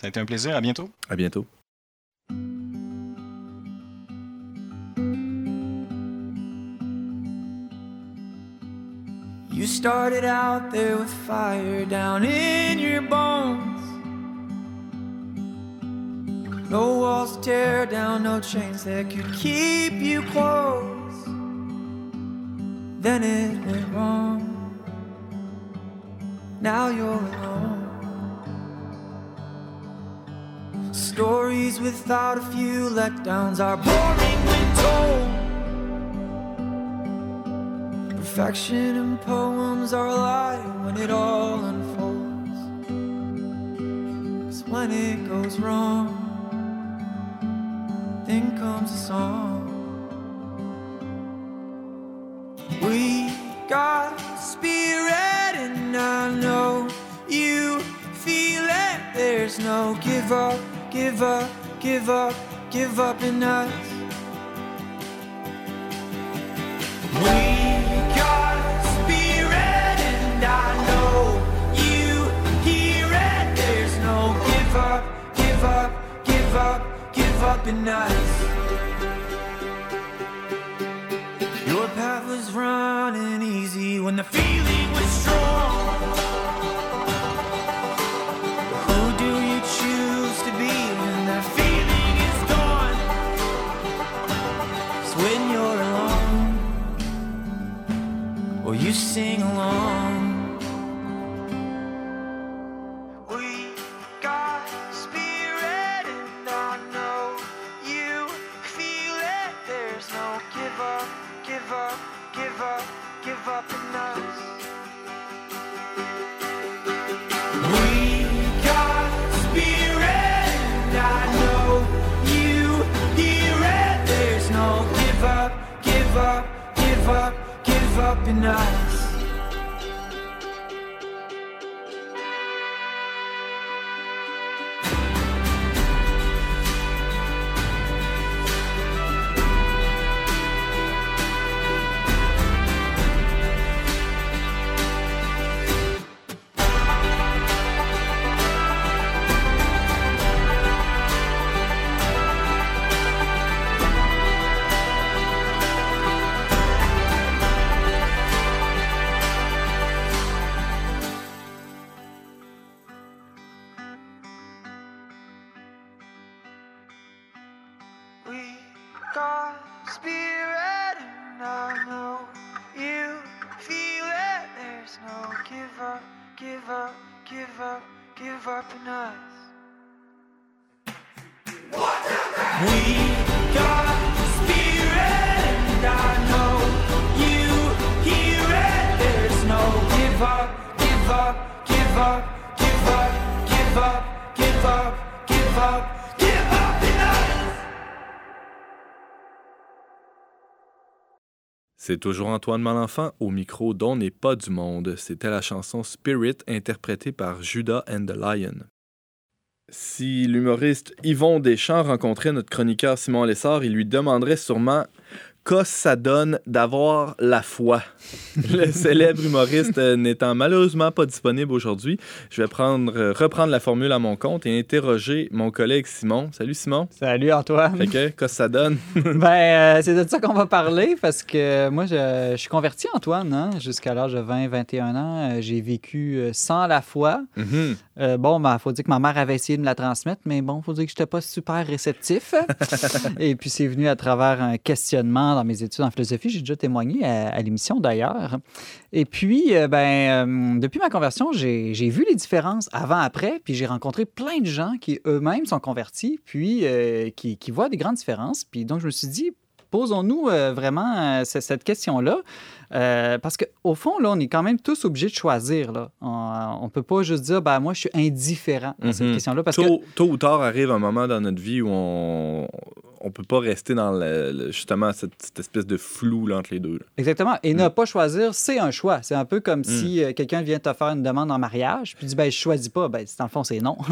Ça a été un plaisir. À bientôt. À bientôt. Started out there with fire down in your bones. No walls to tear down, no chains that could keep you close. Then it went wrong. Now you're alone. Stories without a few letdowns are boring when told. Perfection and poems are a lie when it all unfolds. Cause when it goes wrong, then comes a song. We got spirit, and I know you feel it. There's no give up, give up, give up, give up in us. We Your path was running easy when the feeling C'est toujours Antoine Malenfant au micro dont n'est pas du monde. C'était la chanson Spirit interprétée par Judas and the Lion. Si l'humoriste Yvon Deschamps rencontrait notre chroniqueur Simon Lessard, il lui demanderait sûrement qu'est-ce ça donne d'avoir la foi. Le célèbre humoriste euh, n'étant malheureusement pas disponible aujourd'hui, je vais prendre, euh, reprendre la formule à mon compte et interroger mon collègue Simon. Salut Simon. Salut Antoine. Fait que, qu'est-ce que ça donne? ben, euh, c'est de ça qu'on va parler parce que moi, je, je suis converti, Antoine, hein, jusqu'à l'âge de 20, 21 ans. J'ai vécu sans la foi. Mhm. Euh, bon, il faut dire que ma mère avait essayé de me la transmettre, mais bon, il faut dire que je n'étais pas super réceptif. Et puis, c'est venu à travers un questionnement dans mes études en philosophie. J'ai déjà témoigné à, à l'émission d'ailleurs. Et puis, euh, ben, euh, depuis ma conversion, j'ai vu les différences avant-après, puis j'ai rencontré plein de gens qui eux-mêmes sont convertis, puis euh, qui, qui voient des grandes différences. Puis donc, je me suis dit, posons-nous vraiment cette question-là. Euh, parce qu'au fond, là, on est quand même tous obligés de choisir. Là. On ne peut pas juste dire, ben, moi, je suis indifférent à cette Mhm. question-là. Parce que tôt ou tard arrive un moment dans notre vie où on on peut pas rester dans le, le- justement cette, cette espèce de flou là, entre les deux. là. Exactement. Et Mm. ne pas choisir, c'est un choix. C'est un peu comme si euh, quelqu'un vient te faire une demande en mariage, puis dit ben je choisis pas. Ben dans le fond c'est non.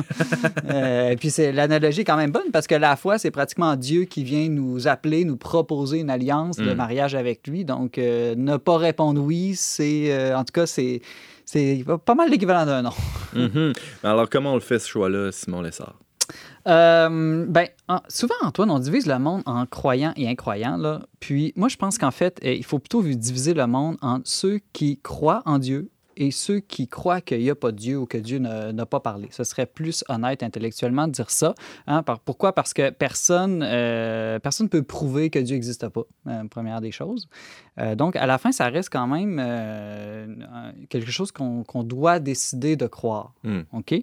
Euh, et puis c'est l'analogie est quand même bonne parce que la foi c'est pratiquement Dieu qui vient nous appeler, nous proposer une alliance de Mm. mariage avec lui. Donc euh, ne pas répondre oui, c'est euh, en tout cas c'est c'est pas mal l'équivalent d'un non. Mhm. Alors comment on le fait ce choix-là, Simon Lessard? Euh, ben, en- souvent, Antoine, on divise le monde en croyants et incroyants. Là. Puis, moi, je pense qu'en fait, eh, il faut plutôt diviser le monde en ceux qui croient en Dieu et ceux qui croient qu'il n'y a pas de Dieu ou que Dieu n'a pas parlé. Ce serait plus honnête intellectuellement de dire ça. hein. Par- pourquoi? Parce que personne ne personne peut prouver que Dieu n'existe pas, euh, première des choses. Euh, donc, à la fin, ça reste quand même euh, quelque chose qu'on qu'on doit décider de croire. Mm. OK?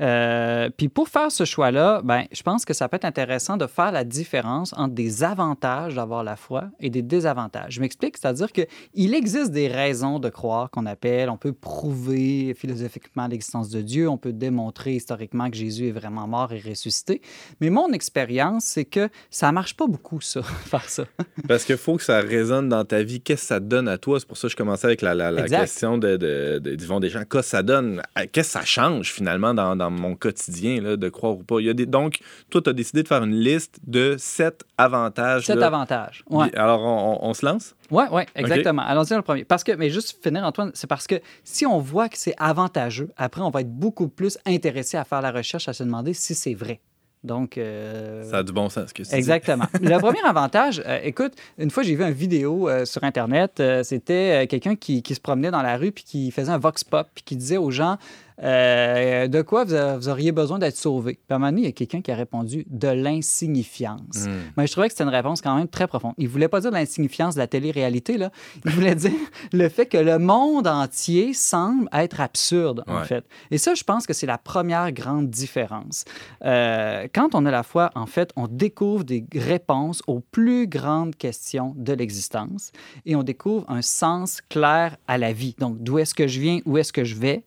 Euh, puis pour faire ce choix-là, ben, je pense que ça peut être intéressant de faire la différence entre des avantages d'avoir la foi et des désavantages. Je m'explique, c'est-à-dire qu'il existe des raisons de croire qu'on appelle, on peut peut prouver philosophiquement l'existence de Dieu, on peut démontrer historiquement que Jésus est vraiment mort et ressuscité. Mais mon expérience, c'est que ça marche pas beaucoup, ça, faire ça. Parce qu'il faut que ça résonne dans ta vie. Qu'est-ce que ça donne à toi? C'est pour ça que je commençais avec la, la- la question de, de, de- d'Yvon Deschamps. Qu'est-ce que ça donne? Qu'est-ce que ça change finalement dans, dans mon quotidien, là, de croire ou pas? Il y a des... Donc, toi, tu as décidé de faire une liste de sept avantages. Cet là. avantage. Ouais. Alors, on, on- on se lance? Oui, oui, exactement. Allons-y dans le premier. Parce que, mais juste finir, Antoine, c'est parce que si on voit que c'est avantageux, après, on va être beaucoup plus intéressé à faire la recherche, à se demander si c'est vrai. Donc. euh, Ça a du bon sens, que tu dis. Exactement. Le premier avantage, euh, écoute, une fois, j'ai vu une vidéo euh, sur Internet. C'était quelqu'un qui, qui se promenait dans la rue puis qui faisait un vox pop puis qui disait aux gens euh, de quoi vous, a- vous auriez besoin d'être sauvé? Puis à un moment donné, il y a quelqu'un qui a répondu de l'insignifiance. Hmm. Mais je trouvais que c'était une réponse quand même très profonde. Il voulait pas dire de l'insignifiance de la télé-réalité, là. Il voulait dire le fait que le monde entier semble être absurde, en fait. Et ça, je pense que c'est la première grande différence. Euh, quand on a la foi, en fait, on découvre des réponses aux plus grandes questions de l'existence et on découvre un sens clair à la vie. Donc, d'où est-ce que je viens, où est-ce que je vais,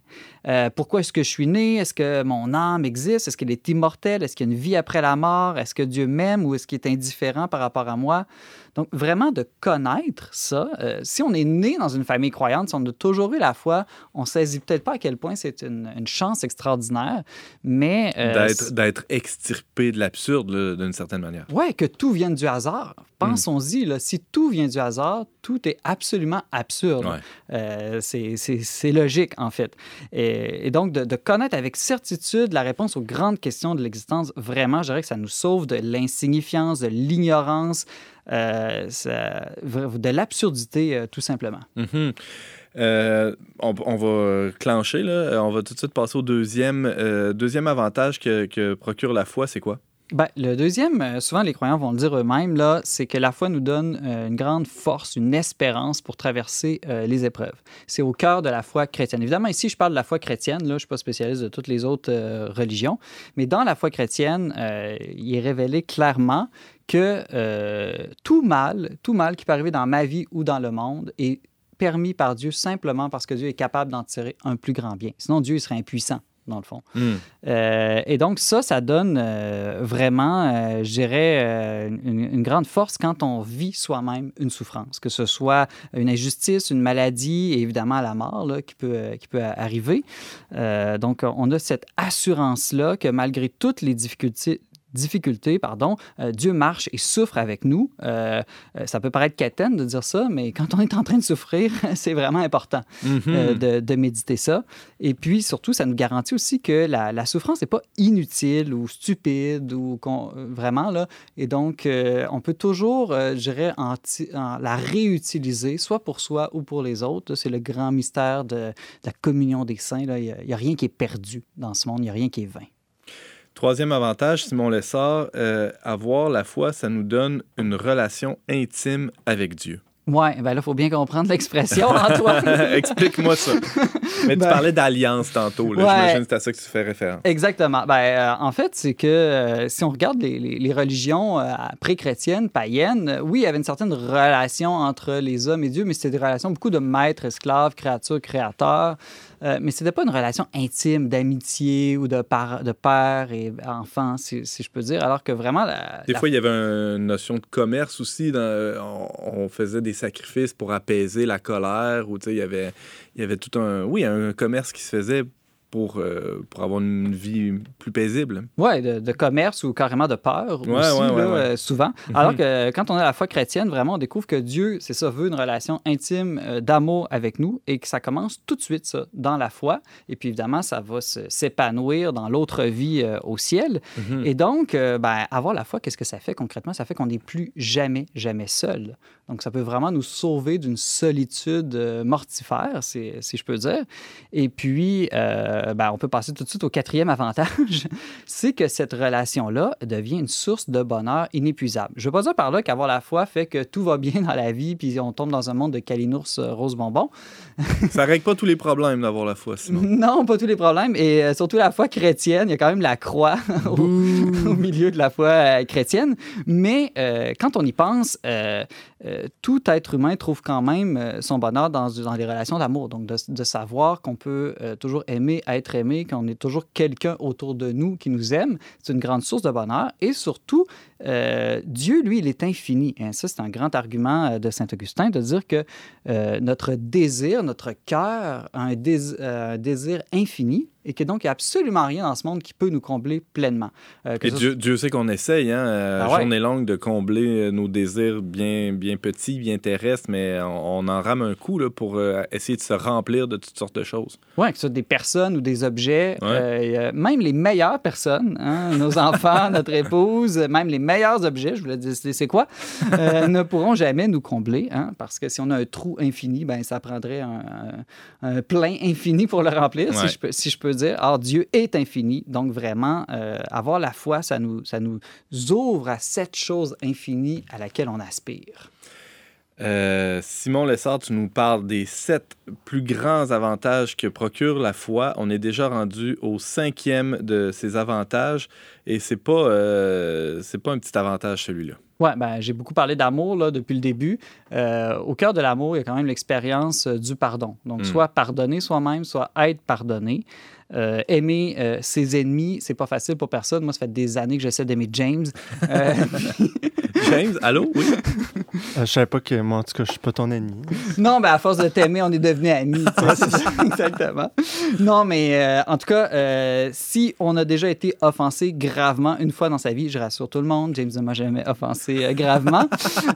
euh, pourquoi est-ce que je suis né, est-ce que mon âme existe, est-ce qu'elle est immortelle, est-ce qu'il y a une vie après la mort, est-ce que Dieu m'aime ou est-ce qu'il est indifférent par rapport à moi? Donc, vraiment de connaître ça. euh, si on est né dans une famille croyante, si on a toujours eu la foi, on saisit peut-être pas à quel point c'est une, une chance extraordinaire, mais... euh, D'être, extirpé de l'absurde, d'une certaine manière. Ouais, que tout vienne du hasard. Pensons-y, là, si tout vient du hasard, tout est absolument absurde. Ouais. Euh, c'est- logique, en fait. Et, et donc, de, de connaître avec certitude la réponse aux grandes questions de l'existence, vraiment, je dirais que ça nous sauve de l'insignifiance, de l'ignorance, euh, ça- de l'absurdité, euh, tout simplement. Mhm. Euh, on, on va clencher, là. On va tout de suite passer au deuxième, euh, deuxième avantage que, que procure la foi, c'est quoi? Ben, le deuxième, souvent les croyants vont le dire eux-mêmes, là, c'est que la foi nous donne euh, une grande force, une espérance pour traverser les épreuves. C'est au cœur de la foi chrétienne. Évidemment, ici, je parle de la foi chrétienne, là, je ne suis pas spécialiste de toutes les autres religions, mais dans la foi chrétienne, il est révélé clairement que euh, tout mal, tout mal qui peut arriver dans ma vie ou dans le monde est permis par Dieu simplement parce que Dieu est capable d'en tirer un plus grand bien. Sinon, Dieu il serait impuissant, dans le fond. Hmm. Euh, et donc, ça, ça donne euh, vraiment, euh, je dirais, une, une grande force quand on vit soi-même une souffrance, que ce soit une injustice, une maladie et évidemment la mort là, qui, peut, qui peut arriver. Donc, on a cette assurance-là que malgré toutes les difficultés, difficultés, pardon, euh, Dieu marche et souffre avec nous. Euh, euh, ça peut paraître quétaine de dire ça, mais quand on est en train de souffrir, c'est vraiment important Mhm. euh, de, de méditer ça. Et puis, surtout, ça nous garantit aussi que la, la souffrance n'est pas inutile ou stupide ou vraiment, là. Et donc, on peut toujours, je dirais, en la réutiliser, soit pour soi ou pour les autres. C'est le grand mystère de, de la communion des saints. là. Il n'y a, rien qui est perdu dans ce monde, il n'y a rien qui est vain. Troisième avantage, Simon Lessard, euh, avoir la foi, ça nous donne une relation intime avec Dieu. Ouais, ben là, il faut bien comprendre l'expression, Antoine. Explique-moi ça. Mais tu Ben- parlais d'alliance tantôt. Là. Ouais. J'imagine que c'est à ça que tu fais référence. Exactement. Ben, euh, en fait, c'est que euh, si on regarde les, les- les religions euh, pré-chrétiennes, païennes, euh, oui, il y avait une certaine relation entre les hommes et Dieu, mais c'était des relations beaucoup de maître, esclave, créature, créateur. Euh, mais c'était pas une relation intime d'amitié ou de, par- de père et enfant, si, si je peux dire. Alors que vraiment, la, Des la- fois, il y avait une notion de commerce aussi. dans- on, on faisait des sacrifices pour apaiser la colère. Ou, tu sais, il, y avait, il y avait tout un... Oui, un commerce qui se faisait pour, euh, pour avoir une vie plus paisible. Ouais, de, de commerce ou carrément de peur Ouais, aussi, ouais, ouais, là, ouais. euh, souvent. Alors que euh, quand on a la foi chrétienne, vraiment, on découvre que Dieu, c'est ça, veut une relation intime euh, d'amour avec nous et que ça commence tout de suite, ça, dans la foi. Et puis, évidemment, ça va s'épanouir dans l'autre vie au ciel. Mhm. Et donc, ben, avoir la foi, qu'est-ce que ça fait concrètement? Ça fait qu'on n'est plus jamais, jamais seul. Donc, ça peut vraiment nous sauver d'une solitude euh, mortifère, si, si je peux dire. Et puis, euh, ben, on peut passer tout de suite au quatrième avantage, c'est que cette relation-là devient une source de bonheur inépuisable. Je ne veux pas dire par là qu'avoir la foi fait que tout va bien dans la vie, puis on tombe dans un monde de calinours euh, rose bonbon. ça règle pas tous les problèmes d'avoir la foi, sinon. Non, pas tous les problèmes. Et surtout la foi chrétienne, il y a quand même la croix au, au milieu de la foi chrétienne. Mais euh, quand on y pense, euh, euh, tout être humain trouve quand même euh, son bonheur dans, dans les relations d'amour. Donc, de, savoir qu'on peut euh, toujours aimer, être aimé, qu'on est toujours quelqu'un autour de nous qui nous aime, c'est une grande source de bonheur. Et surtout, Dieu, lui, il est infini. Et ça, c'est un grand argument de Saint-Augustin de dire que notre désir, notre cœur un, un désir infini et que donc il n'y a absolument rien dans ce monde qui peut nous combler pleinement. Euh, Et Dieu, Dieu sait qu'on essaye, hein, euh, Ah ouais. journée longue, de combler euh, nos désirs bien, bien petits, bien terrestres, mais on, on en rame un coup là, pour euh, essayer de se remplir de toutes sortes de choses. Oui, que ce soit des personnes ou des objets, Ouais. même les meilleures personnes, hein, nos enfants, notre épouse, même les meilleurs objets, je voulais décider c'est quoi, ne pourront jamais nous combler, hein, parce que si on a un trou infini, ben ça prendrait un, un- un plein infini pour le remplir, Ouais. si, je peux, si je peux dire. Or, Dieu est infini, donc vraiment, euh, avoir la foi, ça nous, ça nous ouvre à cette chose infinie à laquelle on aspire. Euh, Simon Lessard, tu nous parles des sept plus grands avantages que procure la foi. On est déjà rendu au cinquième de ces avantages et c'est pas, euh, pas un petit avantage celui-là. Oui, ben, j'ai beaucoup parlé d'amour là, depuis le début. Euh, au cœur de l'amour, il y a quand même l'expérience euh, du pardon. Donc, Mm. soit pardonner soi-même, soit être pardonné. Euh, aimer euh, ses ennemis, c'est pas facile pour personne. Moi, ça fait des années que j'essaie d'aimer James. Euh, James, allô? Oui. Euh, je savais pas que moi, en tout cas, je suis pas ton ennemi. non, ben, à force de t'aimer, on est devenus amis. exactement. Non, mais euh, en tout cas, euh, si on a déjà été offensé gravement une fois dans sa vie, je rassure tout le monde, James ne m'a jamais offensé euh, gravement.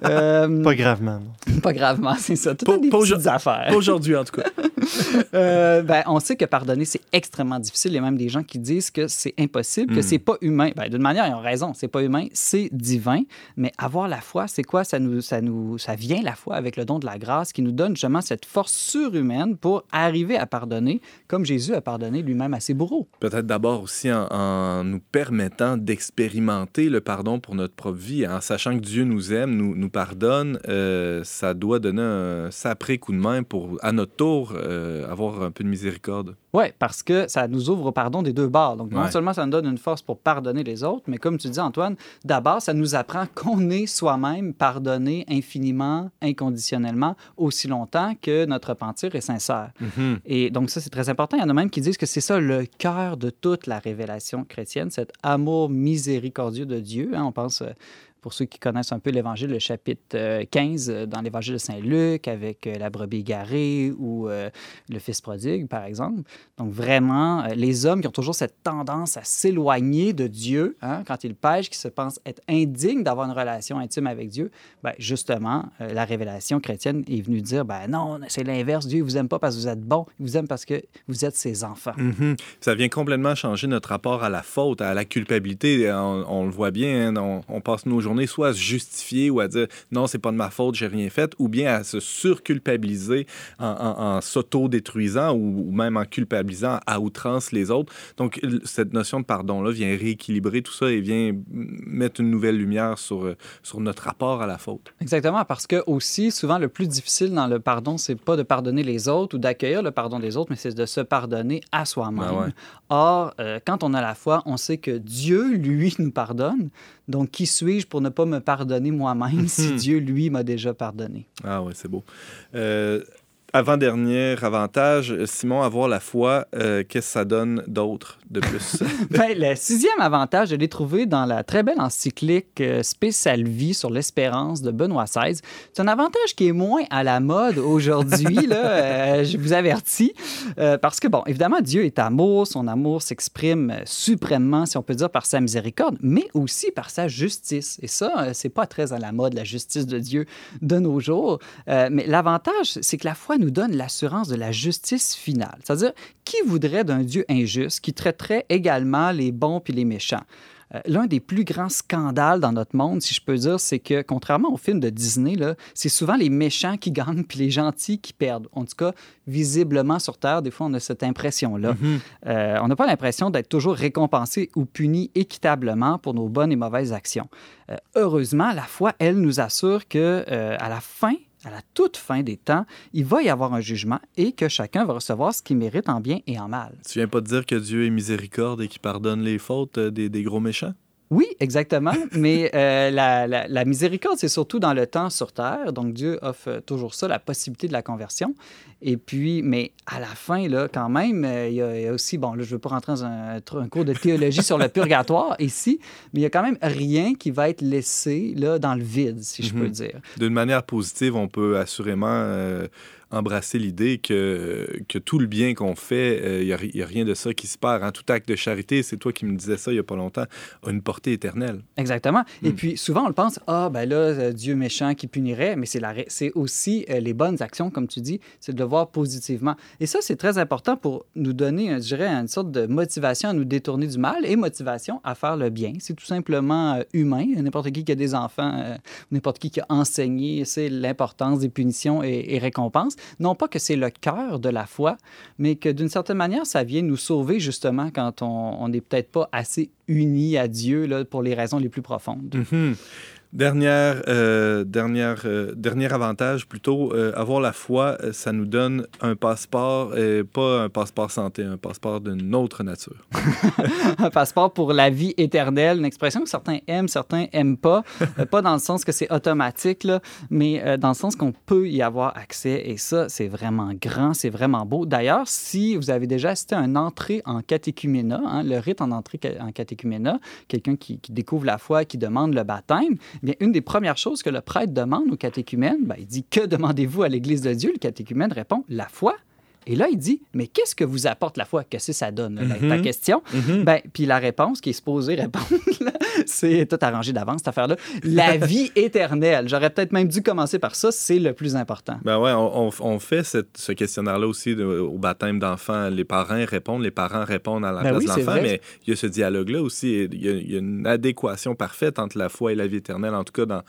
Euh, Pas gravement. non. pas gravement, c'est ça. Tout Pas- des pas petites affaires. Pas aujourd'hui, en tout cas. Euh, ben, on sait que pardonner, c'est extrêmement difficile. Il y a même des gens qui disent que c'est impossible, que Mm. c'est pas humain. Ben, D'une manière, ils ont raison. C'est pas humain, c'est divin. Mais avoir la foi, c'est quoi? Ça, nous, ça, nous, ça vient, la foi, avec le don de la grâce qui nous donne justement cette force surhumaine pour arriver à pardonner, comme Jésus a pardonné lui-même à ses bourreaux. Peut-être d'abord aussi en, en nous permettant d'expérimenter le pardon pour notre propre vie, en sachant que Dieu nous aime, nous, nous pardonne, euh, ça doit donner un sacré coup de main pour, à notre tour, euh, avoir un peu de miséricorde. Oui, parce que ça nous ouvre au pardon des deux bords. Donc, non Ouais. seulement ça nous donne une force pour pardonner les autres, mais comme tu dis, Antoine, d'abord, ça nous apprend qu'on est soi-même pardonné infiniment, inconditionnellement, aussi longtemps que notre repentir est sincère. Mhm. Et donc, ça, c'est très important. Il y en a même qui disent que c'est ça le cœur de toute la révélation chrétienne, cet amour miséricordieux de Dieu. hein. On pense, euh, pour ceux qui connaissent un peu l'Évangile, le chapitre euh, 15 euh, dans l'Évangile de Saint-Luc avec euh, la brebis égarée ou euh, le fils prodigue, par exemple. Donc, vraiment, euh, les hommes qui ont toujours cette tendance à s'éloigner de Dieu hein, quand ils pêchent, qui se pensent être indignes d'avoir une relation intime avec Dieu, ben, justement, euh, la révélation chrétienne est venue dire ben non, c'est l'inverse. Dieu ne vous aime pas parce que vous êtes bon, il vous aime parce que vous êtes ses enfants. Mhm. Ça vient complètement changer notre rapport à la faute, à la culpabilité. On, on le voit bien, hein, on, on passe nos journées soit à se justifier ou à dire non, c'est pas de ma faute, j'ai rien fait, ou bien à se surculpabiliser en, en- en s'auto-détruisant ou, ou même en culpabilisant à outrance les autres. Donc, cette notion de pardon-là vient rééquilibrer tout ça et vient mettre une nouvelle lumière sur, euh, sur notre rapport à la faute. Exactement, parce que aussi, souvent, le plus difficile dans le pardon, c'est pas de pardonner les autres ou d'accueillir le pardon des autres, mais c'est de se pardonner à soi-même. Ben ouais. Or, euh, quand on a la foi, on sait que Dieu, lui, nous pardonne. Donc, qui suis-je pour ne pas me pardonner moi-même si Dieu, lui, m'a déjà pardonné? Ah oui, c'est beau. Euh, avant-dernier avantage, Simon, avoir la foi, euh, qu'est-ce que ça donne d'autre de plus? Ben, le sixième avantage, je l'ai trouvé dans la très belle encyclique euh, Spécial Vie sur l'espérance de Benoît XVI. C'est un avantage qui est moins à la mode aujourd'hui, là, euh, je vous avertis, euh, parce que, bon, évidemment, Dieu est amour, son amour s'exprime suprêmement, si on peut dire, par sa miséricorde, mais aussi par sa justice. Et ça, c'est pas très à la mode, la justice de Dieu de nos jours. Mais l'avantage, c'est que la foi nous donne l'assurance de la justice finale. C'est-à-dire, qui voudrait d'un Dieu injuste qui traiterait également les bons puis les méchants? Euh, L'un des plus grands scandales dans notre monde, si je peux dire, c'est que contrairement aux films de Disney, c'est souvent les méchants qui gagnent puis les gentils qui perdent. En tout cas, visiblement sur Terre, des fois, on a cette impression-là. Euh, on n'a pas l'impression d'être toujours récompensé ou puni équitablement pour nos bonnes et mauvaises actions. Euh, heureusement, la foi, elle, nous assure que euh, à la fin, à la toute fin des temps, il va y avoir un jugement et que chacun va recevoir ce qu'il mérite en bien et en mal. tu viens pas de dire que Dieu est miséricorde et qu'il pardonne les fautes euh, des, des gros méchants? Oui, exactement. Mais euh, la, la- la miséricorde, c'est surtout dans le temps sur terre. Donc, Dieu offre euh, toujours ça, la possibilité de la conversion. Et puis, mais à la fin, là, quand même, euh, il y, a- il y a aussi, bon, là, je ne veux pas rentrer dans un, un cours de théologie sur le purgatoire ici, mais il y a quand même rien qui va être laissé là, dans le vide, si je peux Mhm. dire. D'une manière positive, on peut assurément euh, embrasser l'idée que, que tout le bien qu'on fait, il n'y a, rien de ça qui se perd. hein. Tout acte de charité, c'est toi qui me disais ça il n'y a pas longtemps, a une portée éternelle. Exactement. Et Hmm. puis, souvent, on le pense, ah, ben là, euh, Dieu méchant qui punirait, mais c'est la c'est aussi euh, les bonnes actions, comme tu dis, c'est de le voir positivement. Et ça, c'est très important pour nous donner, euh, je dirais, une sorte de motivation à nous détourner du mal et motivation à faire le bien. C'est tout simplement euh, humain. N'importe qui qui a des enfants, euh, n'importe qui qui a enseigné, c'est l'importance des punitions et, et récompenses. Non pas que c'est le cœur de la foi, mais que d'une certaine manière, ça vient nous sauver justement quand on n'est peut-être pas assez unis à Dieu là, pour les raisons les plus profondes. Mhm. Dernière, euh, dernière, euh, dernier avantage, plutôt, euh, avoir la foi, ça nous donne un passeport, et pas un passeport santé, un passeport d'une autre nature. un passeport pour la vie éternelle, une expression que certains aiment, certains aiment pas. Pas dans le sens que c'est automatique, mais dans le sens qu'on peut y avoir accès. Et ça, c'est vraiment grand, c'est vraiment beau. D'ailleurs, si vous avez déjà assisté à une entrée en catéchuménat, hein, le rite en entrée en catéchuménat, quelqu'un qui, découvre la foi, qui demande le baptême, bien, une des premières choses que le prêtre demande au catéchumène, ben, il dit Que demandez-vous à l'Église de Dieu? Le catéchumène répond La foi. Et là, il dit Mais qu'est-ce que vous apporte la foi? Qu'est-ce que ça donne là, Ta Mhm. question? Mhm. Ben, puis la réponse qui est supposée répondre, c'est tout arrangé d'avance, cette affaire-là. La vie éternelle. J'aurais peut-être même dû commencer par ça, c'est le plus important. Ben ouais, on, fait cette- ce questionnaire-là aussi de- au baptême d'enfants. Les parents répondent, les parents répondent à la Ben place oui, de l'enfant, mais il y a ce dialogue-là aussi. Il y, a, il y a une adéquation parfaite entre la foi et la vie éternelle, en tout cas dans,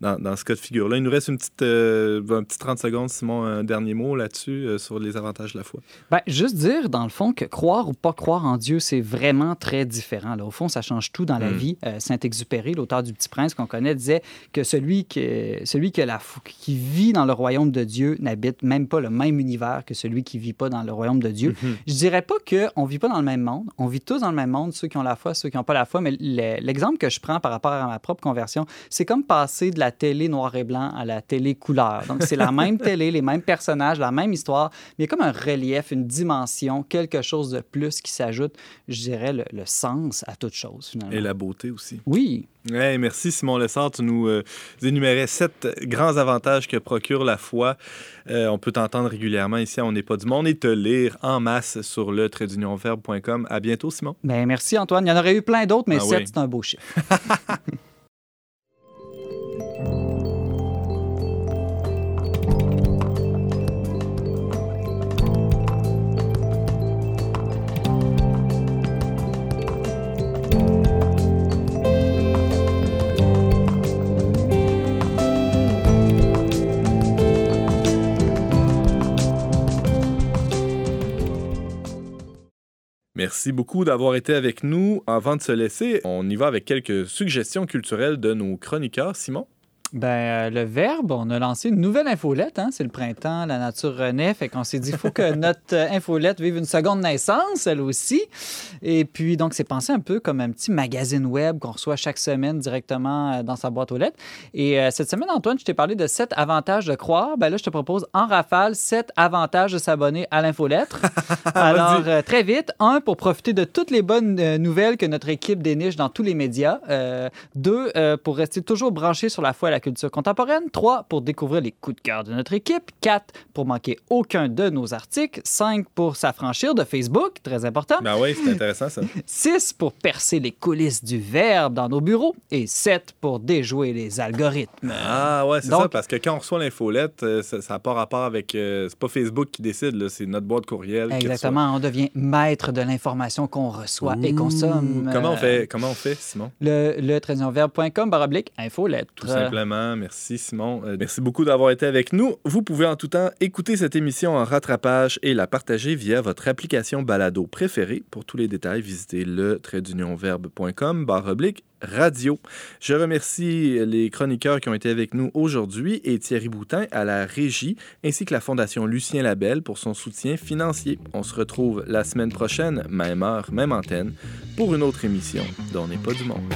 dans, dans ce cas de figure-là. Il nous reste une petite, euh, un petit 30 secondes, Simon, un dernier mot là-dessus, euh, sur les avantages de la foi. Ben, juste dire, dans le fond, que croire ou pas croire en Dieu, c'est vraiment très différent. Là. Au fond, ça change tout dans la Mm. vie. Euh, Saint-Exupéry, l'auteur du Petit Prince qu'on connaît, disait que celui, que, celui que la, fo- qui vit dans le royaume de Dieu n'habite même pas le même univers que celui qui vit pas dans le royaume de Dieu. Mhm. Je dirais pas qu'on vit pas dans le même monde. On vit tous dans le même monde, ceux qui ont la foi, ceux qui n'ont pas la foi. Mais le- l'exemple que je prends par rapport à ma propre conversion, c'est comme passer de la télé noir et blanc à la télé couleur. Donc, c'est la même télé, les mêmes personnages, la même histoire, mais il y a comme un relief, une dimension, quelque chose de plus qui s'ajoute, je dirais, le, le sens à toute chose, finalement. Et la beauté aussi. Oui. Ouais, merci Simon Lessard. Tu nous euh, énumérais sept grands avantages que procure la foi. Euh, on peut t'entendre régulièrement ici à On n'est pas du monde et te lire en masse sur le tradeunionverbe.com. À bientôt, Simon. Ben, merci, Antoine. Il y en aurait eu plein d'autres, mais Ah sept, oui. c'est un beau chiffre. Merci beaucoup d'avoir été avec nous. Avant de se laisser, on y va avec quelques suggestions culturelles de nos chroniqueurs. Simon? Ben, euh, le verbe, on a lancé une nouvelle infolette. Hein? C'est le printemps, la nature renaît. Fait qu'on s'est dit, il faut que notre euh, infolette vive une seconde naissance, elle aussi. Et puis, donc, c'est pensé un peu comme un petit magazine web qu'on reçoit chaque semaine directement euh, dans sa boîte aux lettres. Et euh, cette semaine, Antoine, je t'ai parlé de sept avantages de croire. Ben là, je te propose en rafale sept avantages de s'abonner à l'infolettre. Alors, euh, très vite, un, pour profiter de toutes les bonnes nouvelles que notre équipe déniche dans tous les médias. Deux, pour rester toujours branché sur la foi et la culture contemporaine. Trois, pour découvrir les coups de cœur de notre équipe. Quatre, pour manquer aucun de nos articles. Cinq, pour s'affranchir de Facebook, très important. Ben oui, c'est intéressant ça. 6 pour percer les coulisses du verbe dans nos bureaux et 7 pour déjouer les algorithmes. Ah ouais, c'est ça, parce que quand on reçoit l'infolette, euh, ça n'a pas rapport avec... euh, c'est pas Facebook qui décide, c'est notre boîte courriel. Exactement, on devient maître de l'information qu'on reçoit et consomme. Comment on Euh, fait, comment on fait Simon? Le, le infolettre. Tout simplement. Merci Simon. Euh, merci beaucoup d'avoir été avec nous. Vous pouvez en tout temps écouter cette émission en rattrapage et la partager via votre application balado préférée. Pour tous les détails, visitez le traitdunionverbe.com barre oblique radio. Je remercie les chroniqueurs qui ont été avec nous aujourd'hui et Thierry Boutin à la régie, ainsi que la Fondation Lucien Labelle pour son soutien financier. On se retrouve la semaine prochaine, même heure, même antenne, pour une autre émission dont n'est pas du monde.